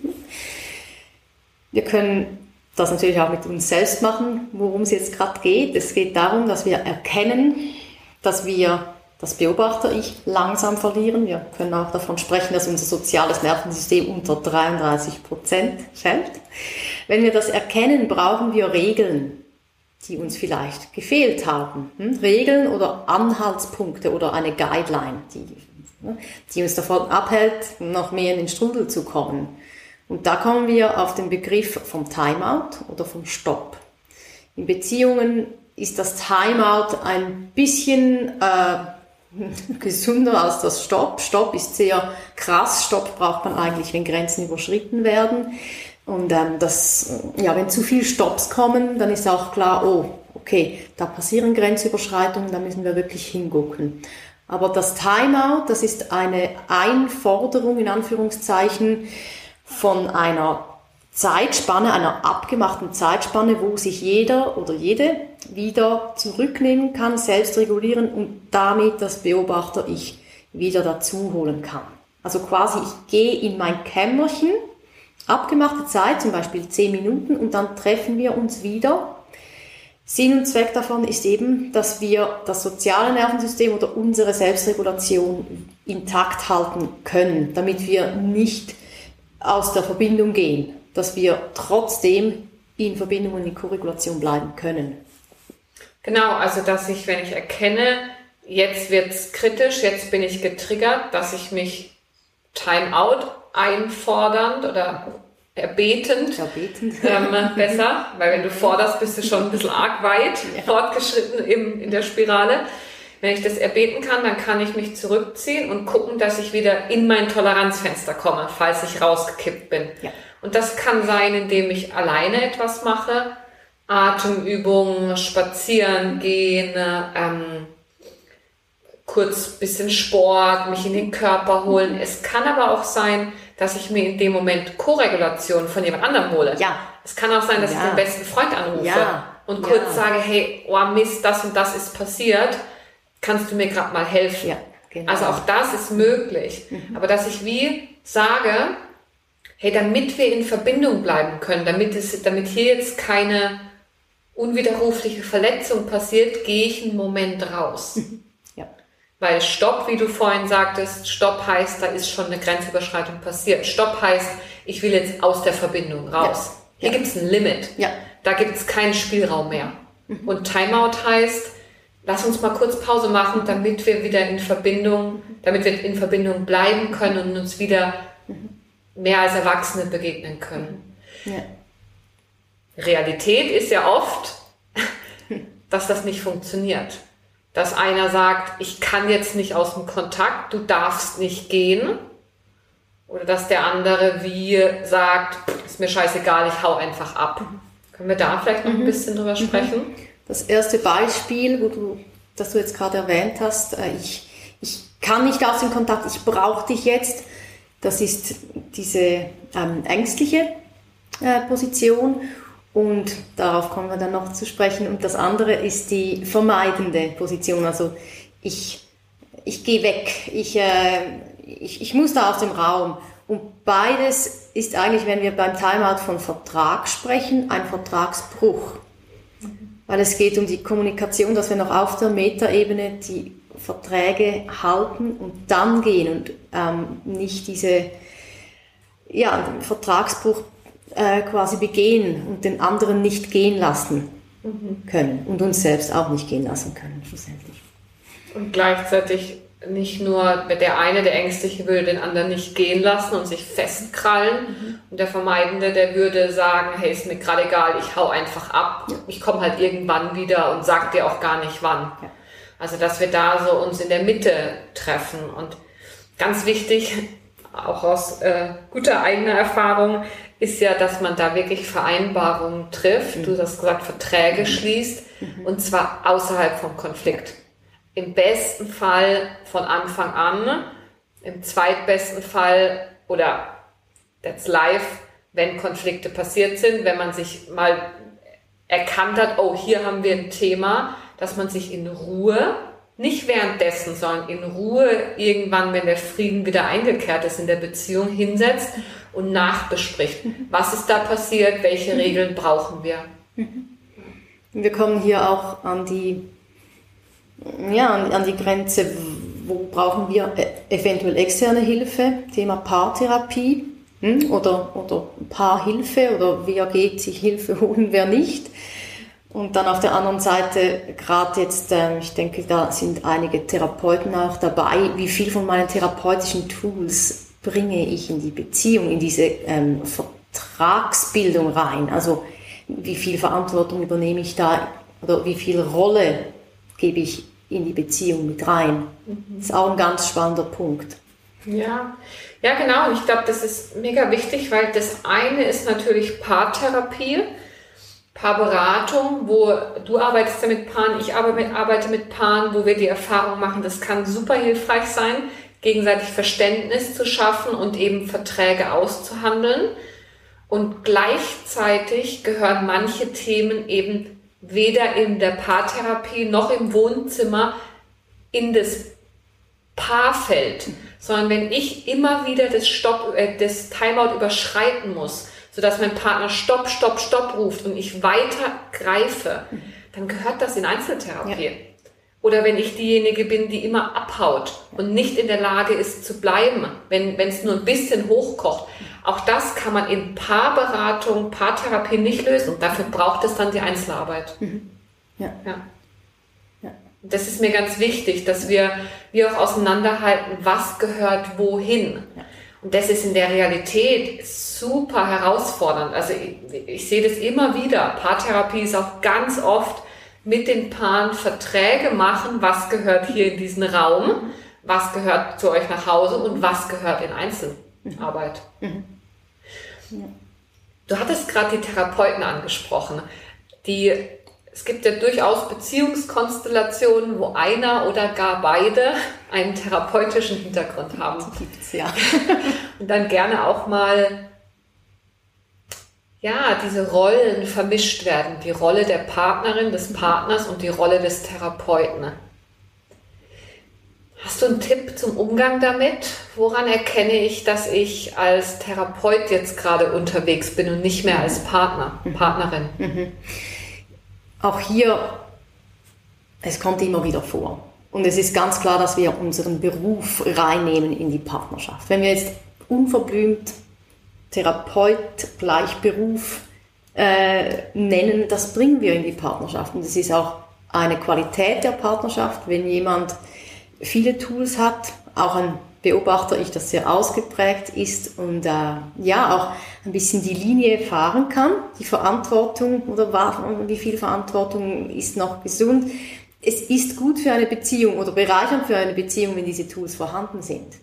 Wir können das natürlich auch mit uns selbst machen, worum es jetzt gerade geht. Es geht darum, dass wir erkennen, dass wir das Beobachter-Ich langsam verlieren. Wir können auch davon sprechen, dass unser soziales Nervensystem unter 33 Prozent fällt. Wenn wir das erkennen, brauchen wir Regeln, die uns vielleicht gefehlt haben. Hm? Regeln oder Anhaltspunkte oder eine Guideline, die, ne, die uns davon abhält, noch mehr in den Strudel zu kommen. Und da kommen wir auf den Begriff vom Timeout oder vom Stopp. In Beziehungen ist das Timeout ein bisschen äh, [LAUGHS] gesünder als das Stopp. Stopp ist sehr krass. Stopp braucht man eigentlich, wenn Grenzen überschritten werden. Und ähm, das, ja, wenn zu viel Stopps kommen, dann ist auch klar, oh, okay, da passieren Grenzüberschreitungen, da müssen wir wirklich hingucken. Aber das Timeout, das ist eine Einforderung in Anführungszeichen von einer Zeitspanne, einer abgemachten Zeitspanne, wo sich jeder oder jede wieder zurücknehmen kann, selbst regulieren und damit das Beobachter-Ich wieder dazu holen kann. Also quasi, ich gehe in mein Kämmerchen, abgemachte Zeit, zum Beispiel 10 Minuten, und dann treffen wir uns wieder. Sinn und Zweck davon ist eben, dass wir das soziale Nervensystem oder unsere Selbstregulation intakt halten können, damit wir nicht aus der Verbindung gehen dass wir trotzdem in Verbindung und in Korregulation bleiben können. Genau, also dass ich, wenn ich erkenne, jetzt wird es kritisch, jetzt bin ich getriggert, dass ich mich Timeout einfordernd oder erbetend, erbetend. [LAUGHS] Ähm, besser, weil wenn du forderst, bist du schon ein bisschen arg weit ja. fortgeschritten im, in der Spirale. Wenn ich das erbeten kann, dann kann ich mich zurückziehen und gucken, dass ich wieder in mein Toleranzfenster komme, falls ich rausgekippt bin. Ja. Und das kann sein, indem ich alleine etwas mache, Atemübungen, spazieren gehen, ähm, kurz bisschen Sport, mich in den Körper holen. Es kann aber auch sein, dass ich mir in dem Moment Koregulation von jemand anderem hole. Ja. Es kann auch sein, dass ja. ich den besten Freund anrufe ja. und kurz ja. sage, hey, oh Mist, das und das ist passiert. Kannst du mir gerade mal helfen? Ja, genau. Also auch das ist möglich. Mhm. Aber dass ich wie sage, hey, damit wir in Verbindung bleiben können, damit, es, damit hier jetzt keine unwiderrufliche Verletzung passiert, gehe ich einen Moment raus. [LAUGHS] Ja. Weil Stopp, wie du vorhin sagtest, Stopp heißt, da ist schon eine Grenzüberschreitung passiert. Stopp heißt, ich will jetzt aus der Verbindung raus. Ja. Hier ja. gibt es ein Limit. Ja. Da gibt es keinen Spielraum mehr. Mhm. Und Timeout heißt, lass uns mal kurz Pause machen, damit wir wieder in Verbindung, damit wir in Verbindung bleiben können und uns wieder mhm mehr als Erwachsene begegnen können. Ja. Realität ist ja oft, dass das nicht funktioniert. dass einer sagt, ich kann jetzt nicht aus dem Kontakt, du darfst nicht gehen. Oder dass der andere wie sagt, ist mir scheißegal, ich hau einfach ab. Können wir da vielleicht noch ein mhm. bisschen drüber mhm. sprechen? Das erste Beispiel, wo du, das du jetzt gerade erwähnt hast, äh, ich, ich kann nicht aus dem Kontakt, ich brauche dich jetzt. Das ist diese ähm, ängstliche äh, Position. Und darauf kommen wir dann noch zu sprechen. Und das andere ist die vermeidende Position. Also ich, ich gehe weg, ich, äh, ich, ich muss da aus dem Raum. Und beides ist eigentlich, wenn wir beim Timeout von Vertrag sprechen, ein Vertragsbruch. Weil es geht um die Kommunikation, dass wir noch auf der Metaebene die Verträge halten und dann gehen und ähm, nicht diese ja, Vertragsbruch äh, quasi begehen und den anderen nicht gehen lassen mhm. können und uns selbst auch nicht gehen lassen können, schlussendlich. Und gleichzeitig nicht nur der eine, der Ängstliche, würde den anderen nicht gehen lassen und sich festkrallen. Mhm. Und der Vermeidende, der würde sagen, hey, ist mir gerade egal, ich hau einfach ab. Ja. Ich komme halt irgendwann wieder und sag dir auch gar nicht wann. Ja. Also, dass wir da so uns in der Mitte treffen. Und ganz wichtig, auch aus äh, guter eigener Erfahrung, ist ja, dass man da wirklich Vereinbarungen trifft. Mhm. Du hast gesagt, Verträge mhm. schließt. Mhm. Und zwar außerhalb vom Konflikt im besten Fall von Anfang an, im zweitbesten Fall oder that's live, wenn Konflikte passiert sind, wenn man sich mal erkannt hat, oh, hier haben wir ein Thema, dass man sich in Ruhe, nicht währenddessen, sondern in Ruhe irgendwann, wenn der Frieden wieder eingekehrt ist in der Beziehung, hinsetzt und nachbespricht. Was ist da passiert? Welche Regeln brauchen wir? Wir kommen hier auch an die ja, an, die Grenze, wo brauchen wir äh, eventuell externe Hilfe, Thema Paartherapie hm? oder, oder Paarhilfe oder wer geht sich Hilfe holen, wer nicht. Und dann auf der anderen Seite, gerade jetzt, äh, ich denke, da sind einige Therapeuten auch dabei, wie viel von meinen therapeutischen Tools bringe ich in die Beziehung, in diese ähm, Vertragsbildung rein. Also wie viel Verantwortung übernehme ich da oder wie viel Rolle gebe ich in die Beziehung mit rein. Das ist auch ein ganz spannender Punkt. Ja, ja genau. Und ich glaube, das ist mega wichtig, weil das eine ist natürlich Paartherapie, Paarberatung, wo du arbeitest ja mit Paaren, ich arbeite mit Paaren, wo wir die Erfahrung machen, das kann super hilfreich sein, gegenseitig Verständnis zu schaffen und eben Verträge auszuhandeln. Und gleichzeitig gehören manche Themen eben weder in der Paartherapie noch im Wohnzimmer in das Paarfeld, sondern wenn ich immer wieder das Stopp, äh, das Timeout überschreiten muss, sodass mein Partner Stopp, Stopp, Stopp ruft und ich weiter greife, dann gehört das in Einzeltherapie. Ja. Oder wenn ich diejenige bin, die immer abhaut und nicht in der Lage ist zu bleiben, wenn es nur ein bisschen hochkocht. Auch das kann man in Paarberatung, Paartherapie nicht lösen. Dafür braucht es dann die Einzelarbeit. Mhm. Ja. ja. ja. Das ist mir ganz wichtig, dass wir, wir auch auseinanderhalten, was gehört wohin. Ja. Und das ist in der Realität super herausfordernd. Also ich, ich sehe das immer wieder. Paartherapie ist auch ganz oft mit den Paaren Verträge machen, was gehört hier in diesen Raum, was gehört zu euch nach Hause und was gehört in Einzelarbeit. Mhm. Du hattest gerade die Therapeuten angesprochen. Die, es gibt ja durchaus Beziehungskonstellationen, wo einer oder gar beide einen therapeutischen Hintergrund haben. Die gibt's ja. [LAUGHS] Und dann gerne auch mal ja, diese Rollen vermischt werden. Die Rolle der Partnerin, des Partners und die Rolle des Therapeuten. Hast du einen Tipp zum Umgang damit? Woran erkenne ich, dass ich als Therapeut jetzt gerade unterwegs bin und nicht mehr als Partner, mhm. Partnerin? Mhm. Auch hier, es kommt immer wieder vor. Und es ist ganz klar, dass wir unseren Beruf reinnehmen in die Partnerschaft. Wenn wir jetzt unverblümt Therapeut gleich Beruf äh, nennen, das bringen wir in die Partnerschaft. Und es ist auch eine Qualität der Partnerschaft, wenn jemand viele Tools hat, auch ein beobachte ich, das sehr ausgeprägt ist und äh, ja auch ein bisschen die Linie fahren kann, die Verantwortung oder wie viel Verantwortung ist noch gesund, es ist gut für eine Beziehung oder bereichernd für eine Beziehung, wenn diese Tools vorhanden sind.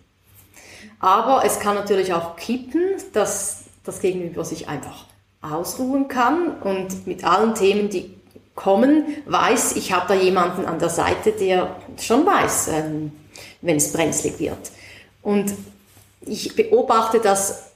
Aber es kann natürlich auch kippen, dass das Gegenüber sich einfach ausruhen kann und mit allen Themen, die kommen, weiß, ich habe da jemanden an der Seite, der schon weiß, ähm, wenn es brenzlig wird. Und ich beobachte das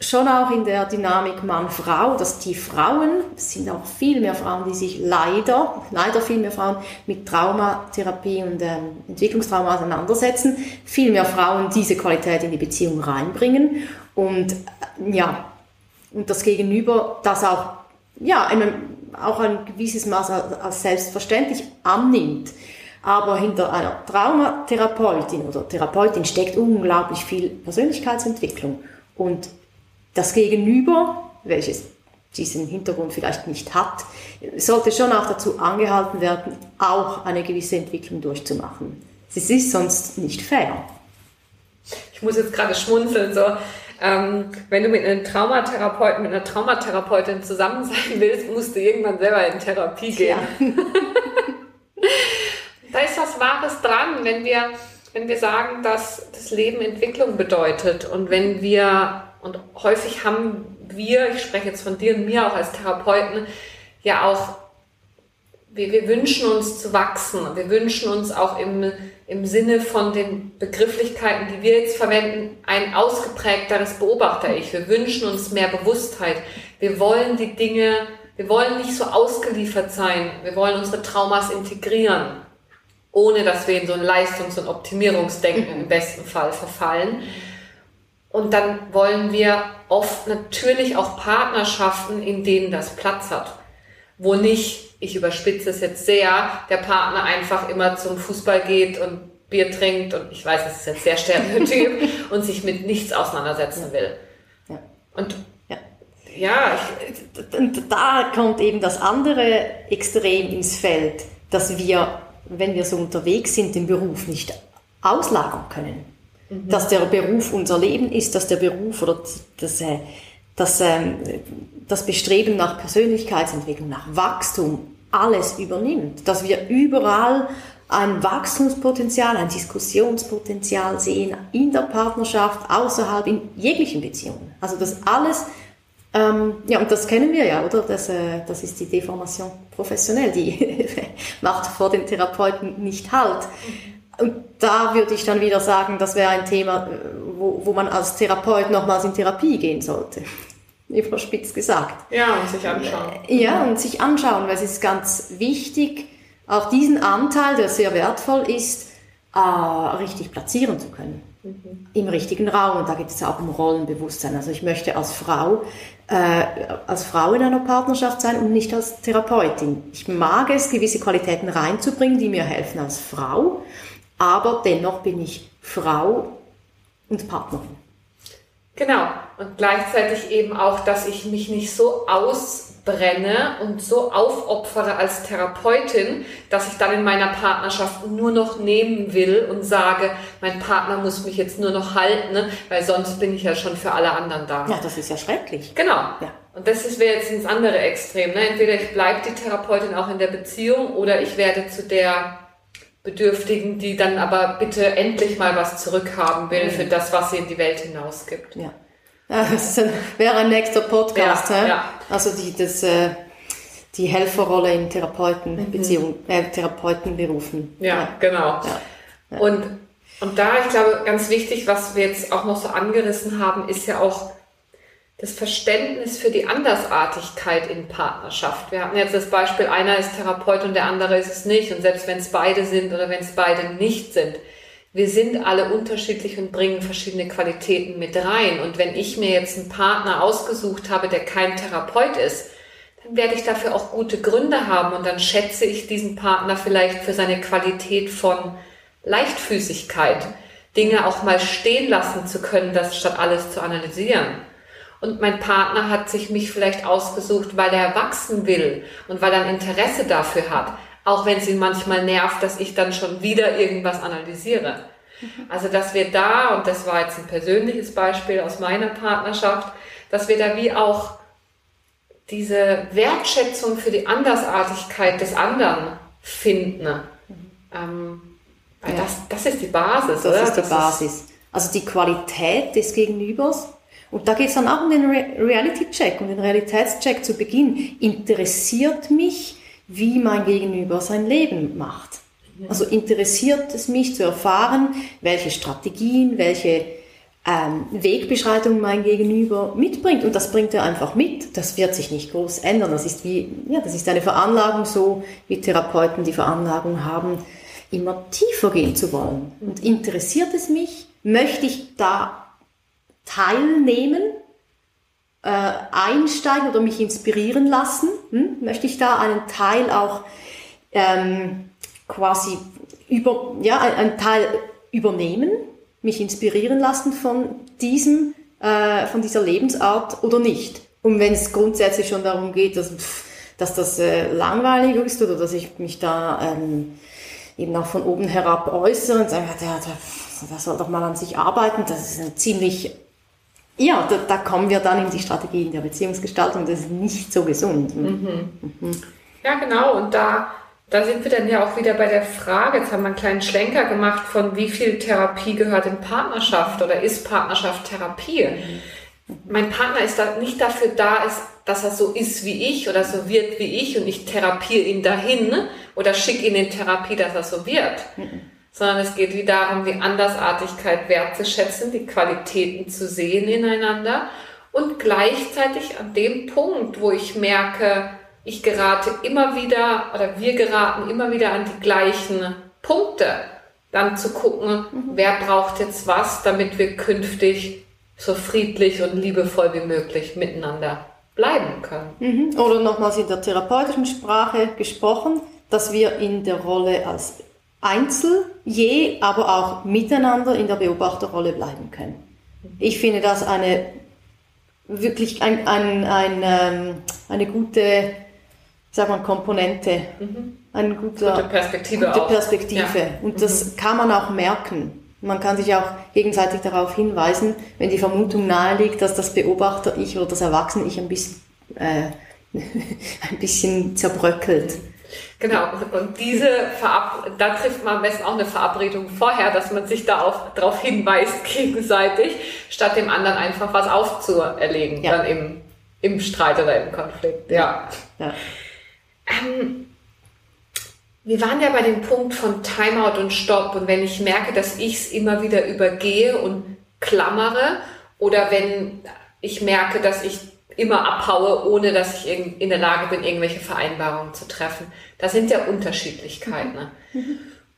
schon auch in der Dynamik Mann-Frau, dass die Frauen, es sind auch viel mehr Frauen, die sich leider, leider viel mehr Frauen mit Traumatherapie und ähm, Entwicklungstrauma auseinandersetzen, viel mehr Frauen diese Qualität in die Beziehung reinbringen und äh, ja, und das Gegenüber das auch, ja, einem, auch ein gewisses Maß als selbstverständlich annimmt. Aber hinter einer Traumatherapeutin oder Therapeutin steckt unglaublich viel Persönlichkeitsentwicklung. Und das Gegenüber, welches diesen Hintergrund vielleicht nicht hat, sollte schon auch dazu angehalten werden, auch eine gewisse Entwicklung durchzumachen. Es ist sonst nicht fair. Ich muss jetzt gerade schmunzeln, so. Ähm, wenn du mit einem Traumatherapeuten, mit einer Traumatherapeutin zusammen sein willst, musst du irgendwann selber in Therapie gehen. Ja. da ist was Wahres dran, wenn wir, wenn wir sagen, dass das Leben Entwicklung bedeutet und wenn wir und häufig haben wir, ich spreche jetzt von dir und mir auch als Therapeuten, ja auch, wir, wir wünschen uns zu wachsen. Wir wünschen uns auch im, im Sinne von den Begrifflichkeiten, die wir jetzt verwenden, ein ausgeprägteres Beobachter-Ich. Wir wünschen uns mehr Bewusstheit. Wir wollen die Dinge, wir wollen nicht so ausgeliefert sein. Wir wollen unsere Traumas integrieren, ohne dass wir in so ein Leistungs- und Optimierungsdenken im besten Fall verfallen. Und dann wollen wir oft natürlich auch Partnerschaften, in denen das Platz hat. Wo nicht, ich überspitze es jetzt sehr, der Partner einfach immer zum Fußball geht und Bier trinkt und ich weiß, das ist jetzt sehr stereotyp [LAUGHS] und sich mit nichts auseinandersetzen will. Ja. Und ja, ja ich, und da kommt eben das andere Extrem ins Feld, dass wir, wenn wir so unterwegs sind, den Beruf nicht auslagern können mhm. dass der Beruf unser Leben ist, dass der Beruf oder das, äh, das, ähm, das Bestreben nach Persönlichkeitsentwicklung, nach Wachstum alles übernimmt, dass wir überall ein Wachstumspotenzial, ein Diskussionspotenzial sehen in der Partnerschaft, außerhalb, in jeglichen Beziehungen. Also das alles, ähm, ja, und das kennen wir ja, oder? Das, äh, das ist die Deformation professionell, die [LAUGHS] macht vor den Therapeuten nicht Halt. Und da würde ich dann wieder sagen, das wäre ein Thema, äh, wo, wo man als Therapeut nochmals in Therapie gehen sollte. [LAUGHS] Überspitzt gesagt. Ja, und sich anschauen. Ja, und sich anschauen, weil es ist ganz wichtig, auch diesen Anteil, der sehr wertvoll ist, äh, richtig platzieren zu können. Mhm. Im richtigen Raum. Und da geht es auch um Rollenbewusstsein. Also ich möchte als Frau, äh, als Frau in einer Partnerschaft sein und nicht als Therapeutin. Ich mag es, gewisse Qualitäten reinzubringen, die mir helfen als Frau aber dennoch bin ich Frau und Partnerin. Genau. Und gleichzeitig eben auch, dass ich mich nicht so ausbrenne und so aufopfere als Therapeutin, dass ich dann in meiner Partnerschaft nur noch nehmen will und sage, mein Partner muss mich jetzt nur noch halten, ne? weil sonst bin ich ja schon für alle anderen da. Ja, das ist ja schrecklich. Genau. Ja. Und das wäre jetzt ins andere Extrem. Ne? Entweder ich bleibe die Therapeutin auch in der Beziehung oder ich werde zu der Bedürftigen, die dann aber bitte endlich mal was zurückhaben will für das, was sie in die Welt hinausgibt. Ja. Das wäre ein nächster Podcast. Ja, ja. Also die, das, äh, die Helferrolle in Therapeutenbeziehungen, mhm. äh, Therapeutenberufen. Ja, ja. genau. Und, und da, ich glaube, ganz wichtig, was wir jetzt auch noch so angerissen haben, ist ja auch das Verständnis für die Andersartigkeit in Partnerschaft. Wir hatten jetzt das Beispiel, einer ist Therapeut und der andere ist es nicht. Und selbst wenn es beide sind oder wenn es beide nicht sind, wir sind alle unterschiedlich und bringen verschiedene Qualitäten mit rein. Und wenn ich mir jetzt einen Partner ausgesucht habe, der kein Therapeut ist, dann werde ich dafür auch gute Gründe haben und dann schätze ich diesen Partner vielleicht für seine Qualität von Leichtfüßigkeit, Dinge auch mal stehen lassen zu können, das statt alles zu analysieren. Und mein Partner hat sich mich vielleicht ausgesucht, weil er wachsen will und weil er ein Interesse dafür hat. Auch wenn es ihn manchmal nervt, dass ich dann schon wieder irgendwas analysiere. Mhm. Also, dass wir da, und das war jetzt ein persönliches Beispiel aus meiner Partnerschaft, dass wir da wie auch diese Wertschätzung für die Andersartigkeit des anderen finden. Ähm, weil ja. das, das ist die Basis, das oder? Ist die das Basis. Ist also die Qualität des Gegenübers. Und da geht es dann auch um den Re Reality-Check und den Realitätscheck zu Beginn. Interessiert mich, wie mein Gegenüber sein Leben macht? Also interessiert es mich zu erfahren, welche Strategien, welche ähm, Wegbeschreitung mein Gegenüber mitbringt. Und das bringt er einfach mit. Das wird sich nicht groß ändern. Das ist wie, ja, das ist eine Veranlagung so, wie Therapeuten die Veranlagung haben, immer tiefer gehen zu wollen. Und interessiert es mich? Möchte ich da teilnehmen? Äh, einsteigen oder mich inspirieren lassen? Hm? Möchte ich da einen Teil auch ähm, quasi über, ja, einen Teil übernehmen? mich inspirieren lassen von diesem, äh, von dieser Lebensart oder nicht. Und wenn es grundsätzlich schon darum geht, dass, dass das äh, langweilig ist oder dass ich mich da ähm, eben auch von oben herab äußere und sage, ja, der, der, der soll doch mal an sich arbeiten, das ist ein ziemlich ja, da, da, kommen wir dann in die Strategien der Beziehungsgestaltung. Das ist nicht so gesund. Mhm. Mhm. Ja, genau. Und da da sind wir dann ja auch wieder bei der Frage, jetzt haben wir einen kleinen Schlenker gemacht von wie viel Therapie gehört in Partnerschaft oder ist Partnerschaft Therapie? Mein Partner ist da nicht dafür da, ist, dass er so ist wie ich oder so wird wie ich und ich therapiere ihn dahin oder schicke ihn in Therapie, dass er so wird. Sondern es geht wie darum, die Andersartigkeit wertzuschätzen, die Qualitäten zu sehen ineinander und gleichzeitig an dem Punkt, wo ich merke, ich gerate immer wieder oder wir geraten immer wieder an die gleichen Punkte, dann zu gucken, mhm. wer braucht jetzt was, damit wir künftig so friedlich und liebevoll wie möglich miteinander bleiben können. Mhm. Oder nochmals in der therapeutischen Sprache gesprochen, dass wir in der Rolle als Einzel je, aber auch miteinander in der Beobachterrolle bleiben können. Ich finde das eine wirklich ein, ein, ein, ähm, eine gute sag mal, Komponente. Mhm. Eine gute, gute Perspektive. Gute Perspektive. Ja. Und das mhm. kann man auch merken. Man kann sich auch gegenseitig darauf hinweisen, wenn die Vermutung nahe liegt, dass das Beobachter-Ich oder das Erwachsene-Ich ein bisschen, äh, [LAUGHS] ein bisschen zerbröckelt. Genau, und diese Verab da trifft man am besten auch eine Verabredung vorher, dass man sich da auch darauf hinweist [LAUGHS] gegenseitig, statt dem anderen einfach was aufzuerlegen, ja. dann im, im Streit oder im Konflikt. Ja. ja. Ähm, wir waren ja bei dem Punkt von Timeout und Stopp und wenn ich merke, dass ich es immer wieder übergehe und klammere oder wenn ich merke, dass ich immer abhaue, ohne dass ich in der Lage bin, irgendwelche Vereinbarungen zu treffen. Da sind ja Unterschiedlichkeiten. Ne?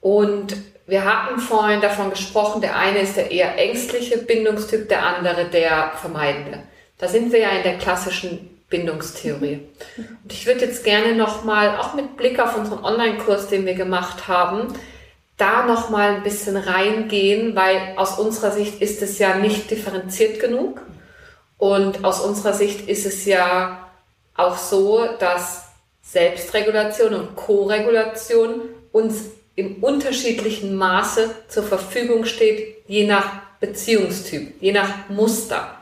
Und wir hatten vorhin davon gesprochen, der eine ist der eher ängstliche Bindungstyp, der andere der vermeidende. Da sind wir ja in der klassischen Bindungstheorie. Und ich würde jetzt gerne nochmal, auch mit Blick auf unseren Online-Kurs, den wir gemacht haben, da nochmal ein bisschen reingehen, weil aus unserer Sicht ist es ja nicht differenziert genug. Und aus unserer Sicht ist es ja auch so, dass Selbstregulation und Co-Regulation uns im unterschiedlichen Maße zur Verfügung steht, je nach Beziehungstyp, je nach Muster.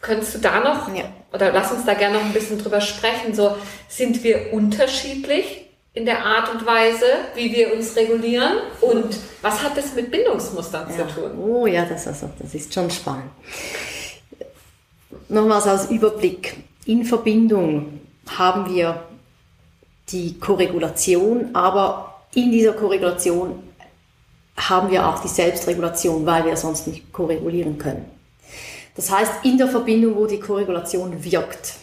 Könntest du da noch, ja. oder lass uns da gerne noch ein bisschen drüber sprechen, so sind wir unterschiedlich in der Art und Weise, wie wir uns regulieren und was hat das mit Bindungsmustern ja. zu tun? Oh ja, das, also, das ist schon spannend. Nochmals als Überblick. In Verbindung haben wir die Korregulation, aber in dieser Korregulation haben wir auch die Selbstregulation, weil wir sonst nicht korregulieren können. Das heißt, in der Verbindung, wo die Korregulation wirkt,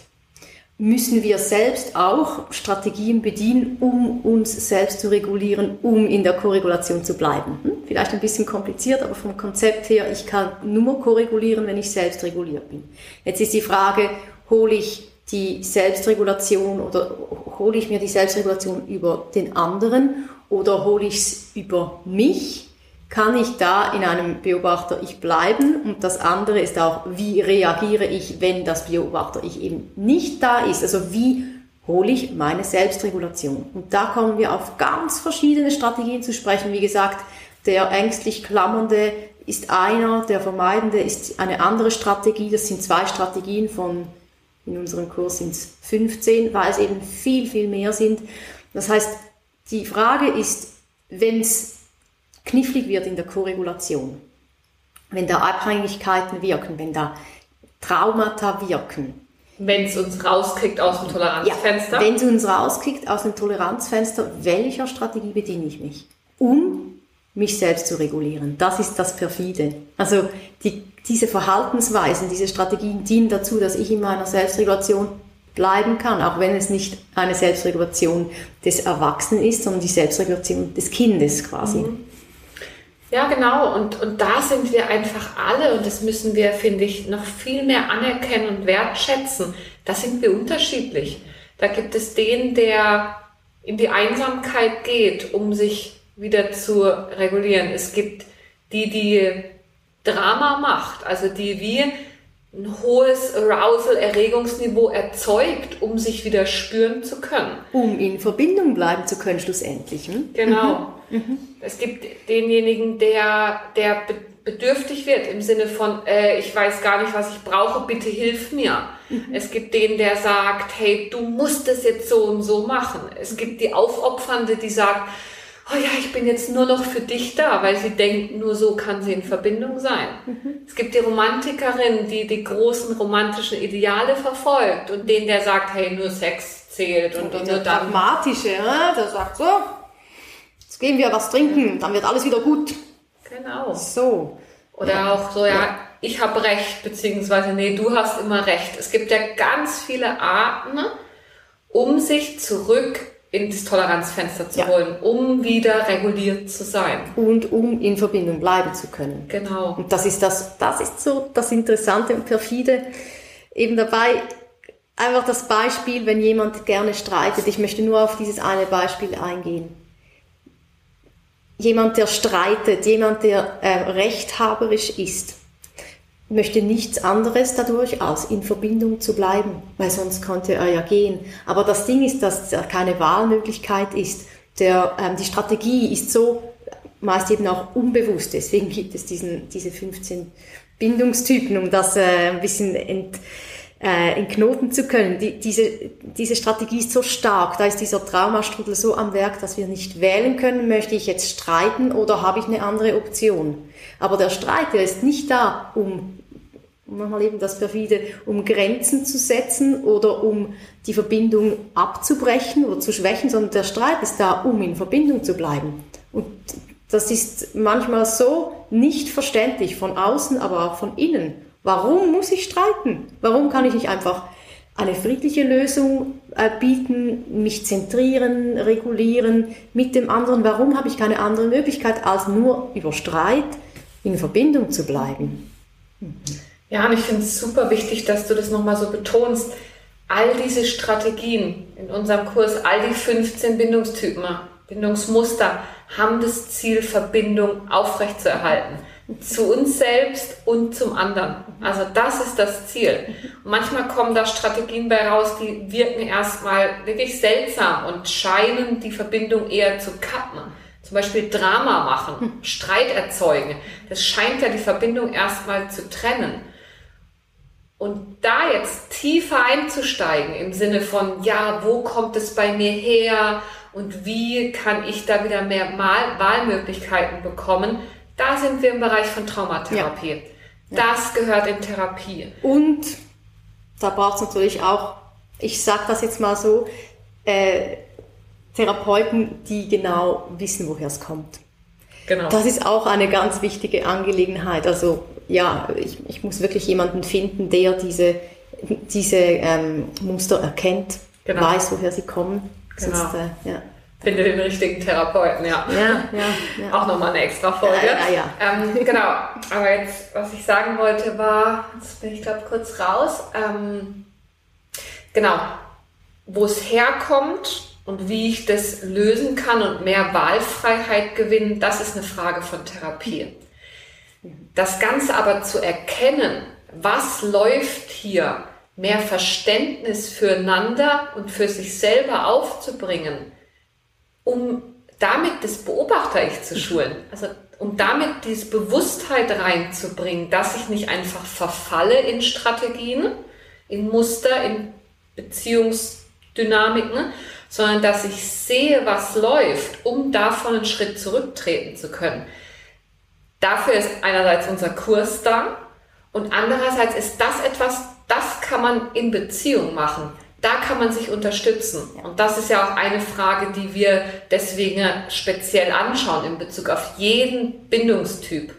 müssen wir selbst auch Strategien bedienen, um uns selbst zu regulieren, um in der Korregulation zu bleiben. Hm? Vielleicht ein bisschen kompliziert, aber vom Konzept her, ich kann nur korregulieren, wenn ich selbst reguliert bin. Jetzt ist die Frage, hole ich die Selbstregulation oder hole ich mir die Selbstregulation über den anderen oder hole ich es über mich? Kann ich da in einem Beobachter ich bleiben und das andere ist auch, wie reagiere ich, wenn das Beobachter ich eben nicht da ist. Also wie hole ich meine Selbstregulation. Und da kommen wir auf ganz verschiedene Strategien zu sprechen. Wie gesagt, der ängstlich klammernde ist einer, der vermeidende ist eine andere Strategie. Das sind zwei Strategien von, in unserem Kurs sind es 15, weil es eben viel, viel mehr sind. Das heißt, die Frage ist, wenn es knifflig wird in der Koregulation, wenn da Abhängigkeiten wirken, wenn da Traumata wirken, wenn es uns rauskriegt aus dem Toleranzfenster? Ja, wenn es uns rauskriegt aus dem Toleranzfenster, welcher Strategie bediene ich mich? Um mich selbst zu regulieren. Das ist das Perfide. Also die, diese Verhaltensweisen, diese Strategien dienen dazu, dass ich in meiner Selbstregulation bleiben kann, auch wenn es nicht eine Selbstregulation des Erwachsenen ist, sondern die Selbstregulation des Kindes quasi. Mhm. Ja, genau. Und, und da sind wir einfach alle, und das müssen wir, finde ich, noch viel mehr anerkennen und wertschätzen. Da sind wir unterschiedlich. Da gibt es den, der in die Einsamkeit geht, um sich wieder zu regulieren. Es gibt die, die Drama macht, also die wie ein hohes Arousal, Erregungsniveau erzeugt, um sich wieder spüren zu können. Um in Verbindung bleiben zu können, schlussendlich. Hm? Genau. Mhm. mhm. Es gibt denjenigen, der, der bedürftig wird im Sinne von, äh, ich weiß gar nicht, was ich brauche, bitte hilf mir. Mhm. Es gibt den, der sagt, hey, du musst es jetzt so und so machen. Es gibt die Aufopfernde, die sagt, oh ja, ich bin jetzt nur noch für dich da, weil sie denkt, nur so kann sie in Verbindung sein. Mhm. Es gibt die Romantikerin, die die großen romantischen Ideale verfolgt und den, der sagt, hey, nur Sex zählt und, und nur dann. Pragmatische, ne? der sagt so, jetzt gehen wir was trinken, dann wird alles wieder gut. Genau. So. Oder ja. auch so, ja, ich habe recht, beziehungsweise nee, du hast immer recht. Es gibt ja ganz viele Arten, um sich zurück ins Toleranzfenster zu ja. holen, um wieder reguliert zu sein. Und um in Verbindung bleiben zu können. Genau. Und das ist das, das ist so das Interessante und perfide eben dabei. Einfach das Beispiel, wenn jemand gerne streitet. Ich möchte nur auf dieses eine Beispiel eingehen. Jemand, der streitet, jemand, der äh, rechthaberisch ist, möchte nichts anderes dadurch als in Verbindung zu bleiben, weil sonst könnte er ja gehen. Aber das Ding ist, dass keine Wahlmöglichkeit ist. Der, ähm, die Strategie ist so meist eben auch unbewusst. Deswegen gibt es diesen, diese 15 Bindungstypen, um das äh, ein bisschen ent, äh, entknoten zu können. Die, diese, diese Strategie ist so stark, da ist dieser Traumastrudel so am Werk, dass wir nicht wählen können, möchte ich jetzt streiten oder habe ich eine andere Option. Aber der Streit, der ist nicht da, um manchmal eben das perfide, um Grenzen zu setzen oder um die Verbindung abzubrechen oder zu schwächen, sondern der Streit ist da, um in Verbindung zu bleiben. Und das ist manchmal so nicht verständlich von außen, aber auch von innen. Warum muss ich streiten? Warum kann ich nicht einfach eine friedliche Lösung äh, bieten, mich zentrieren, regulieren mit dem anderen? Warum habe ich keine andere Möglichkeit, als nur über Streit in Verbindung zu bleiben? Mhm. Ja, und ich finde es super wichtig, dass du das nochmal so betonst. All diese Strategien in unserem Kurs, all die 15 Bindungstypen, Bindungsmuster, haben das Ziel, Verbindung aufrechtzuerhalten. Zu uns selbst und zum anderen. Also das ist das Ziel. Und manchmal kommen da Strategien bei raus, die wirken erstmal wirklich seltsam und scheinen die Verbindung eher zu kappen. Zum Beispiel Drama machen, Streit erzeugen. Das scheint ja die Verbindung erstmal zu trennen. Und da jetzt tiefer einzusteigen im Sinne von, ja, wo kommt es bei mir her und wie kann ich da wieder mehr Mal Wahlmöglichkeiten bekommen, da sind wir im Bereich von Traumatherapie. Ja. Das gehört in Therapie. Und da braucht es natürlich auch, ich sage das jetzt mal so, äh, Therapeuten, die genau wissen, woher es kommt. Genau. Das ist auch eine ganz wichtige Angelegenheit. Also ja, ich, ich muss wirklich jemanden finden, der diese, diese ähm, Muster erkennt, genau. weiß, woher sie kommen. Genau. Sonst, äh, ja. Finde den richtigen Therapeuten, ja. Ja, ja, [LAUGHS] ja. Auch nochmal eine extra Folge. Ähm, genau, aber jetzt, was ich sagen wollte, war, jetzt bin ich glaube kurz raus, ähm, genau, wo es herkommt und wie ich das lösen kann und mehr Wahlfreiheit gewinnen, das ist eine Frage von Therapie. Das Ganze aber zu erkennen, was läuft hier, mehr Verständnis füreinander und für sich selber aufzubringen, um damit das Beobachter-Ich zu schulen. Also um damit diese Bewusstheit reinzubringen, dass ich nicht einfach verfalle in Strategien, in Muster, in Beziehungsdynamiken, sondern dass ich sehe, was läuft, um davon einen Schritt zurücktreten zu können. Dafür ist einerseits unser Kurs da und andererseits ist das etwas, das kann man in Beziehung machen. Da kann man sich unterstützen. Und das ist ja auch eine Frage, die wir deswegen speziell anschauen in Bezug auf jeden Bindungstyp.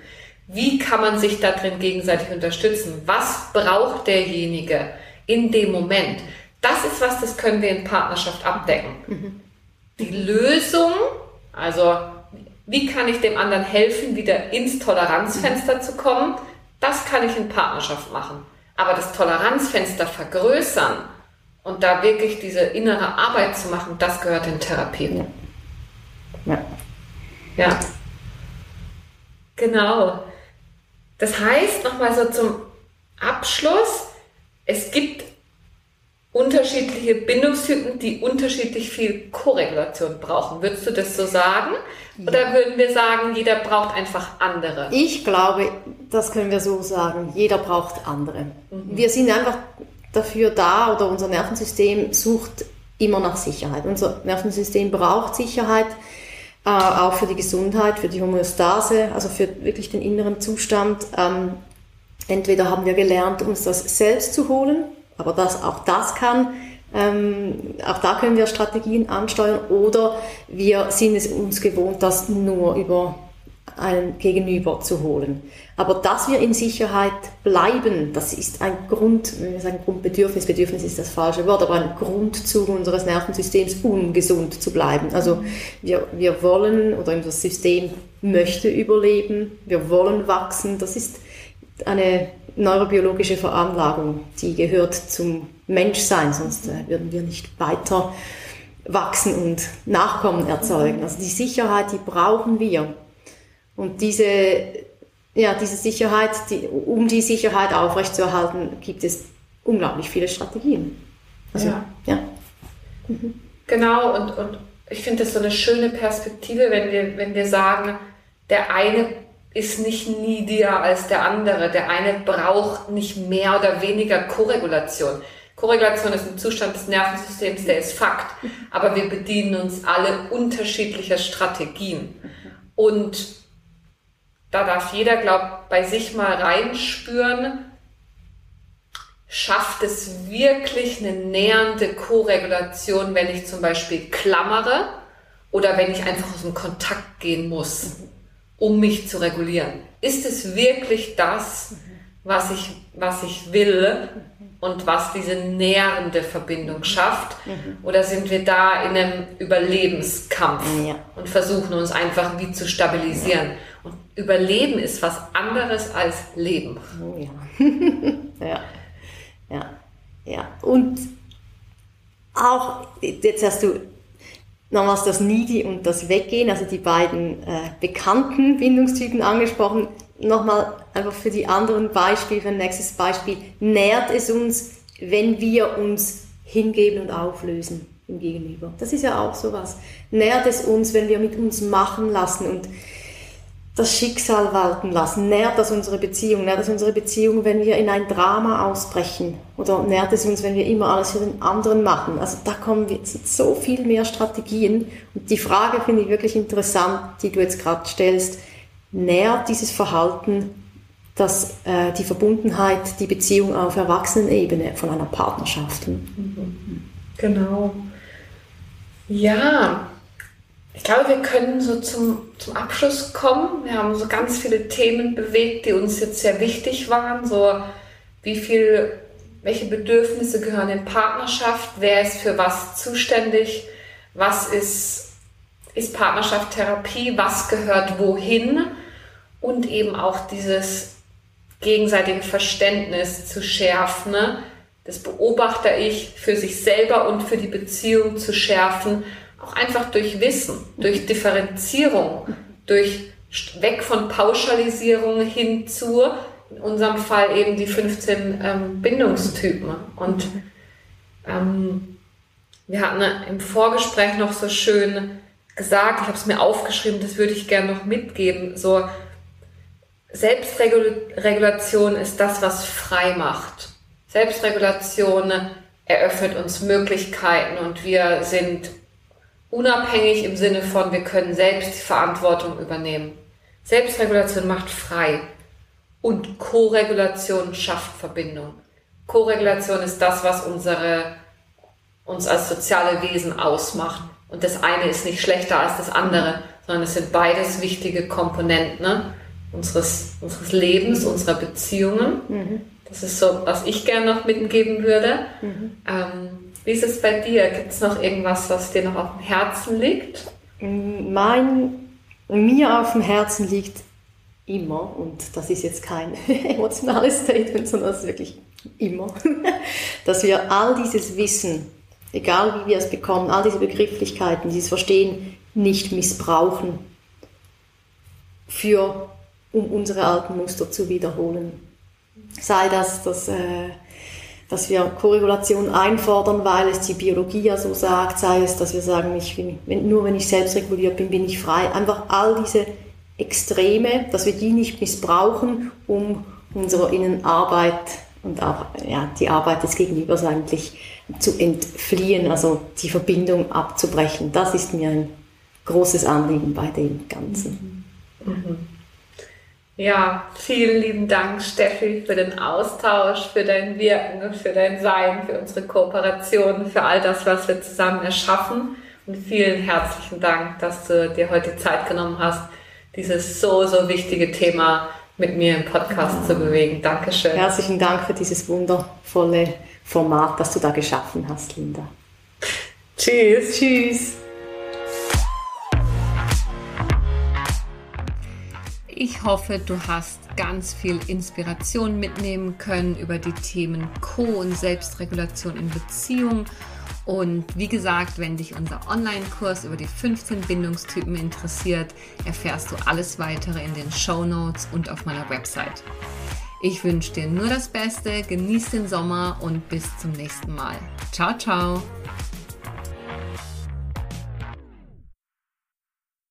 Wie kann man sich da drin gegenseitig unterstützen? Was braucht derjenige in dem Moment? Das ist was, das können wir in Partnerschaft abdecken. Mhm. Die Lösung, also wie kann ich dem anderen helfen, wieder ins Toleranzfenster zu kommen, das kann ich in Partnerschaft machen. Aber das Toleranzfenster vergrößern und da wirklich diese innere Arbeit zu machen, das gehört in Therapie. Ja. ja. ja. Genau. Das heißt, nochmal so zum Abschluss, es gibt unterschiedliche Bindungstypen, die unterschiedlich viel Korregulation brauchen. Würdest du das so sagen? Oder würden wir sagen, jeder braucht einfach andere? Ich glaube, das können wir so sagen. Jeder braucht andere. Mhm. Wir sind einfach dafür da oder unser Nervensystem sucht immer nach Sicherheit. Unser Nervensystem braucht Sicherheit, äh, auch für die Gesundheit, für die Homöostase, also für wirklich den inneren Zustand. Ähm, entweder haben wir gelernt, uns das selbst zu holen, aber das, auch das kann, ähm, auch da können wir Strategien ansteuern oder wir sind es uns gewohnt, das nur über einen Gegenüber zu holen. Aber dass wir in Sicherheit bleiben, das ist ein Grund, wenn wir sagen Grundbedürfnis, Bedürfnis ist das falsche Wort, aber ein Grundzug unseres Nervensystems, um gesund zu bleiben. Also wir, wir wollen, oder unser System möchte überleben, wir wollen wachsen, das ist eine neurobiologische Veranlagung, die gehört zum Menschsein, sonst äh, würden wir nicht weiter wachsen und Nachkommen erzeugen. Also die Sicherheit, die brauchen wir. Und diese, ja, diese Sicherheit, die, um die Sicherheit aufrechtzuerhalten, gibt es unglaublich viele Strategien. Also, ja. ja. Mhm. Genau, und, und ich finde das so eine schöne Perspektive, wenn wir, wenn wir sagen, der eine ist nicht needier als der andere. Der eine braucht nicht mehr oder weniger Korregulation. Korregulation ist ein Zustand des Nervensystems, der ist Fakt. Aber wir bedienen uns alle unterschiedlicher Strategien. Und da darf jeder, glaub, bei sich mal reinspüren, schafft es wirklich eine nähernde Koregulation, wenn ich zum Beispiel klammere oder wenn ich einfach aus dem Kontakt gehen muss um mich zu regulieren. Ist es wirklich das, was ich, was ich will und was diese nährende Verbindung schafft? Oder sind wir da in einem Überlebenskampf ja. und versuchen uns einfach wie zu stabilisieren? Und Überleben ist was anderes als Leben. Oh ja. [LAUGHS] ja. Ja. Ja. Und auch, jetzt hast du nochmals das Needy und das Weggehen, also die beiden äh, bekannten Bindungstypen angesprochen. Nochmal einfach für die anderen Beispiele, für ein nächstes Beispiel. Nährt es uns, wenn wir uns hingeben und auflösen im Gegenüber? Das ist ja auch sowas. Nährt es uns, wenn wir mit uns machen lassen und das Schicksal walten lassen? Nährt das unsere Beziehung? Nährt das unsere Beziehung, wenn wir in ein Drama ausbrechen? Oder nährt es uns, wenn wir immer alles für den anderen machen? Also da kommen jetzt so viel mehr Strategien. Und die Frage finde ich wirklich interessant, die du jetzt gerade stellst. Nährt dieses Verhalten dass äh, die Verbundenheit, die Beziehung auf Erwachsenenebene von einer Partnerschaft? Genau. Ja, ich glaube, wir können so zum, zum Abschluss kommen. Wir haben so ganz viele Themen bewegt, die uns jetzt sehr wichtig waren. So, wie viel, welche Bedürfnisse gehören in Partnerschaft? Wer ist für was zuständig? Was ist, ist Partnerschaft Therapie? Was gehört wohin? Und eben auch dieses gegenseitige Verständnis zu schärfen. Ne? Das beobachte ich für sich selber und für die Beziehung zu schärfen auch einfach durch Wissen, durch Differenzierung, durch weg von Pauschalisierung hin zu, in unserem Fall eben die 15 ähm, Bindungstypen. Und ähm, wir hatten im Vorgespräch noch so schön gesagt, ich habe es mir aufgeschrieben, das würde ich gerne noch mitgeben, so Selbstregulation ist das, was frei macht. Selbstregulation eröffnet uns Möglichkeiten und wir sind Unabhängig im Sinne von, wir können selbst die Verantwortung übernehmen. Selbstregulation macht frei. Und Koregulation schafft Verbindung. Koregulation ist das, was unsere, uns als soziale Wesen ausmacht. Und das eine ist nicht schlechter als das andere, sondern es sind beides wichtige Komponenten ne? unseres, unseres Lebens, unserer Beziehungen. Mhm. Das ist so, was ich gerne noch mitgeben würde. Mhm. Ähm, wie ist es bei dir? Gibt es noch irgendwas, was dir noch auf dem Herzen liegt? Mein, mir auf dem Herzen liegt immer, und das ist jetzt kein [LAUGHS] emotionales Statement, sondern das ist wirklich immer, [LAUGHS] dass wir all dieses Wissen, egal wie wir es bekommen, all diese Begrifflichkeiten, dieses Verstehen nicht missbrauchen, für, um unsere alten Muster zu wiederholen. Sei das, dass, äh, dass wir Korregulation einfordern, weil es die Biologie ja so sagt, sei es, dass wir sagen, ich bin, wenn, nur wenn ich selbst reguliert bin, bin ich frei. Einfach all diese Extreme, dass wir die nicht missbrauchen, um unserer Innenarbeit und auch ja, die Arbeit des Gegenübers eigentlich zu entfliehen, also die Verbindung abzubrechen. Das ist mir ein großes Anliegen bei dem Ganzen. Mhm. Mhm. Ja, vielen lieben Dank, Steffi, für den Austausch, für dein Wirken, für dein Sein, für unsere Kooperation, für all das, was wir zusammen erschaffen. Und vielen herzlichen Dank, dass du dir heute Zeit genommen hast, dieses so, so wichtige Thema mit mir im Podcast zu bewegen. Dankeschön. Herzlichen Dank für dieses wundervolle Format, das du da geschaffen hast, Linda. Tschüss. Tschüss. Ich hoffe, du hast ganz viel Inspiration mitnehmen können über die Themen Co- und Selbstregulation in Beziehung. Und wie gesagt, wenn dich unser Online-Kurs über die 15 Bindungstypen interessiert, erfährst du alles weitere in den Show Notes und auf meiner Website. Ich wünsche dir nur das Beste, genieß den Sommer und bis zum nächsten Mal. Ciao, ciao!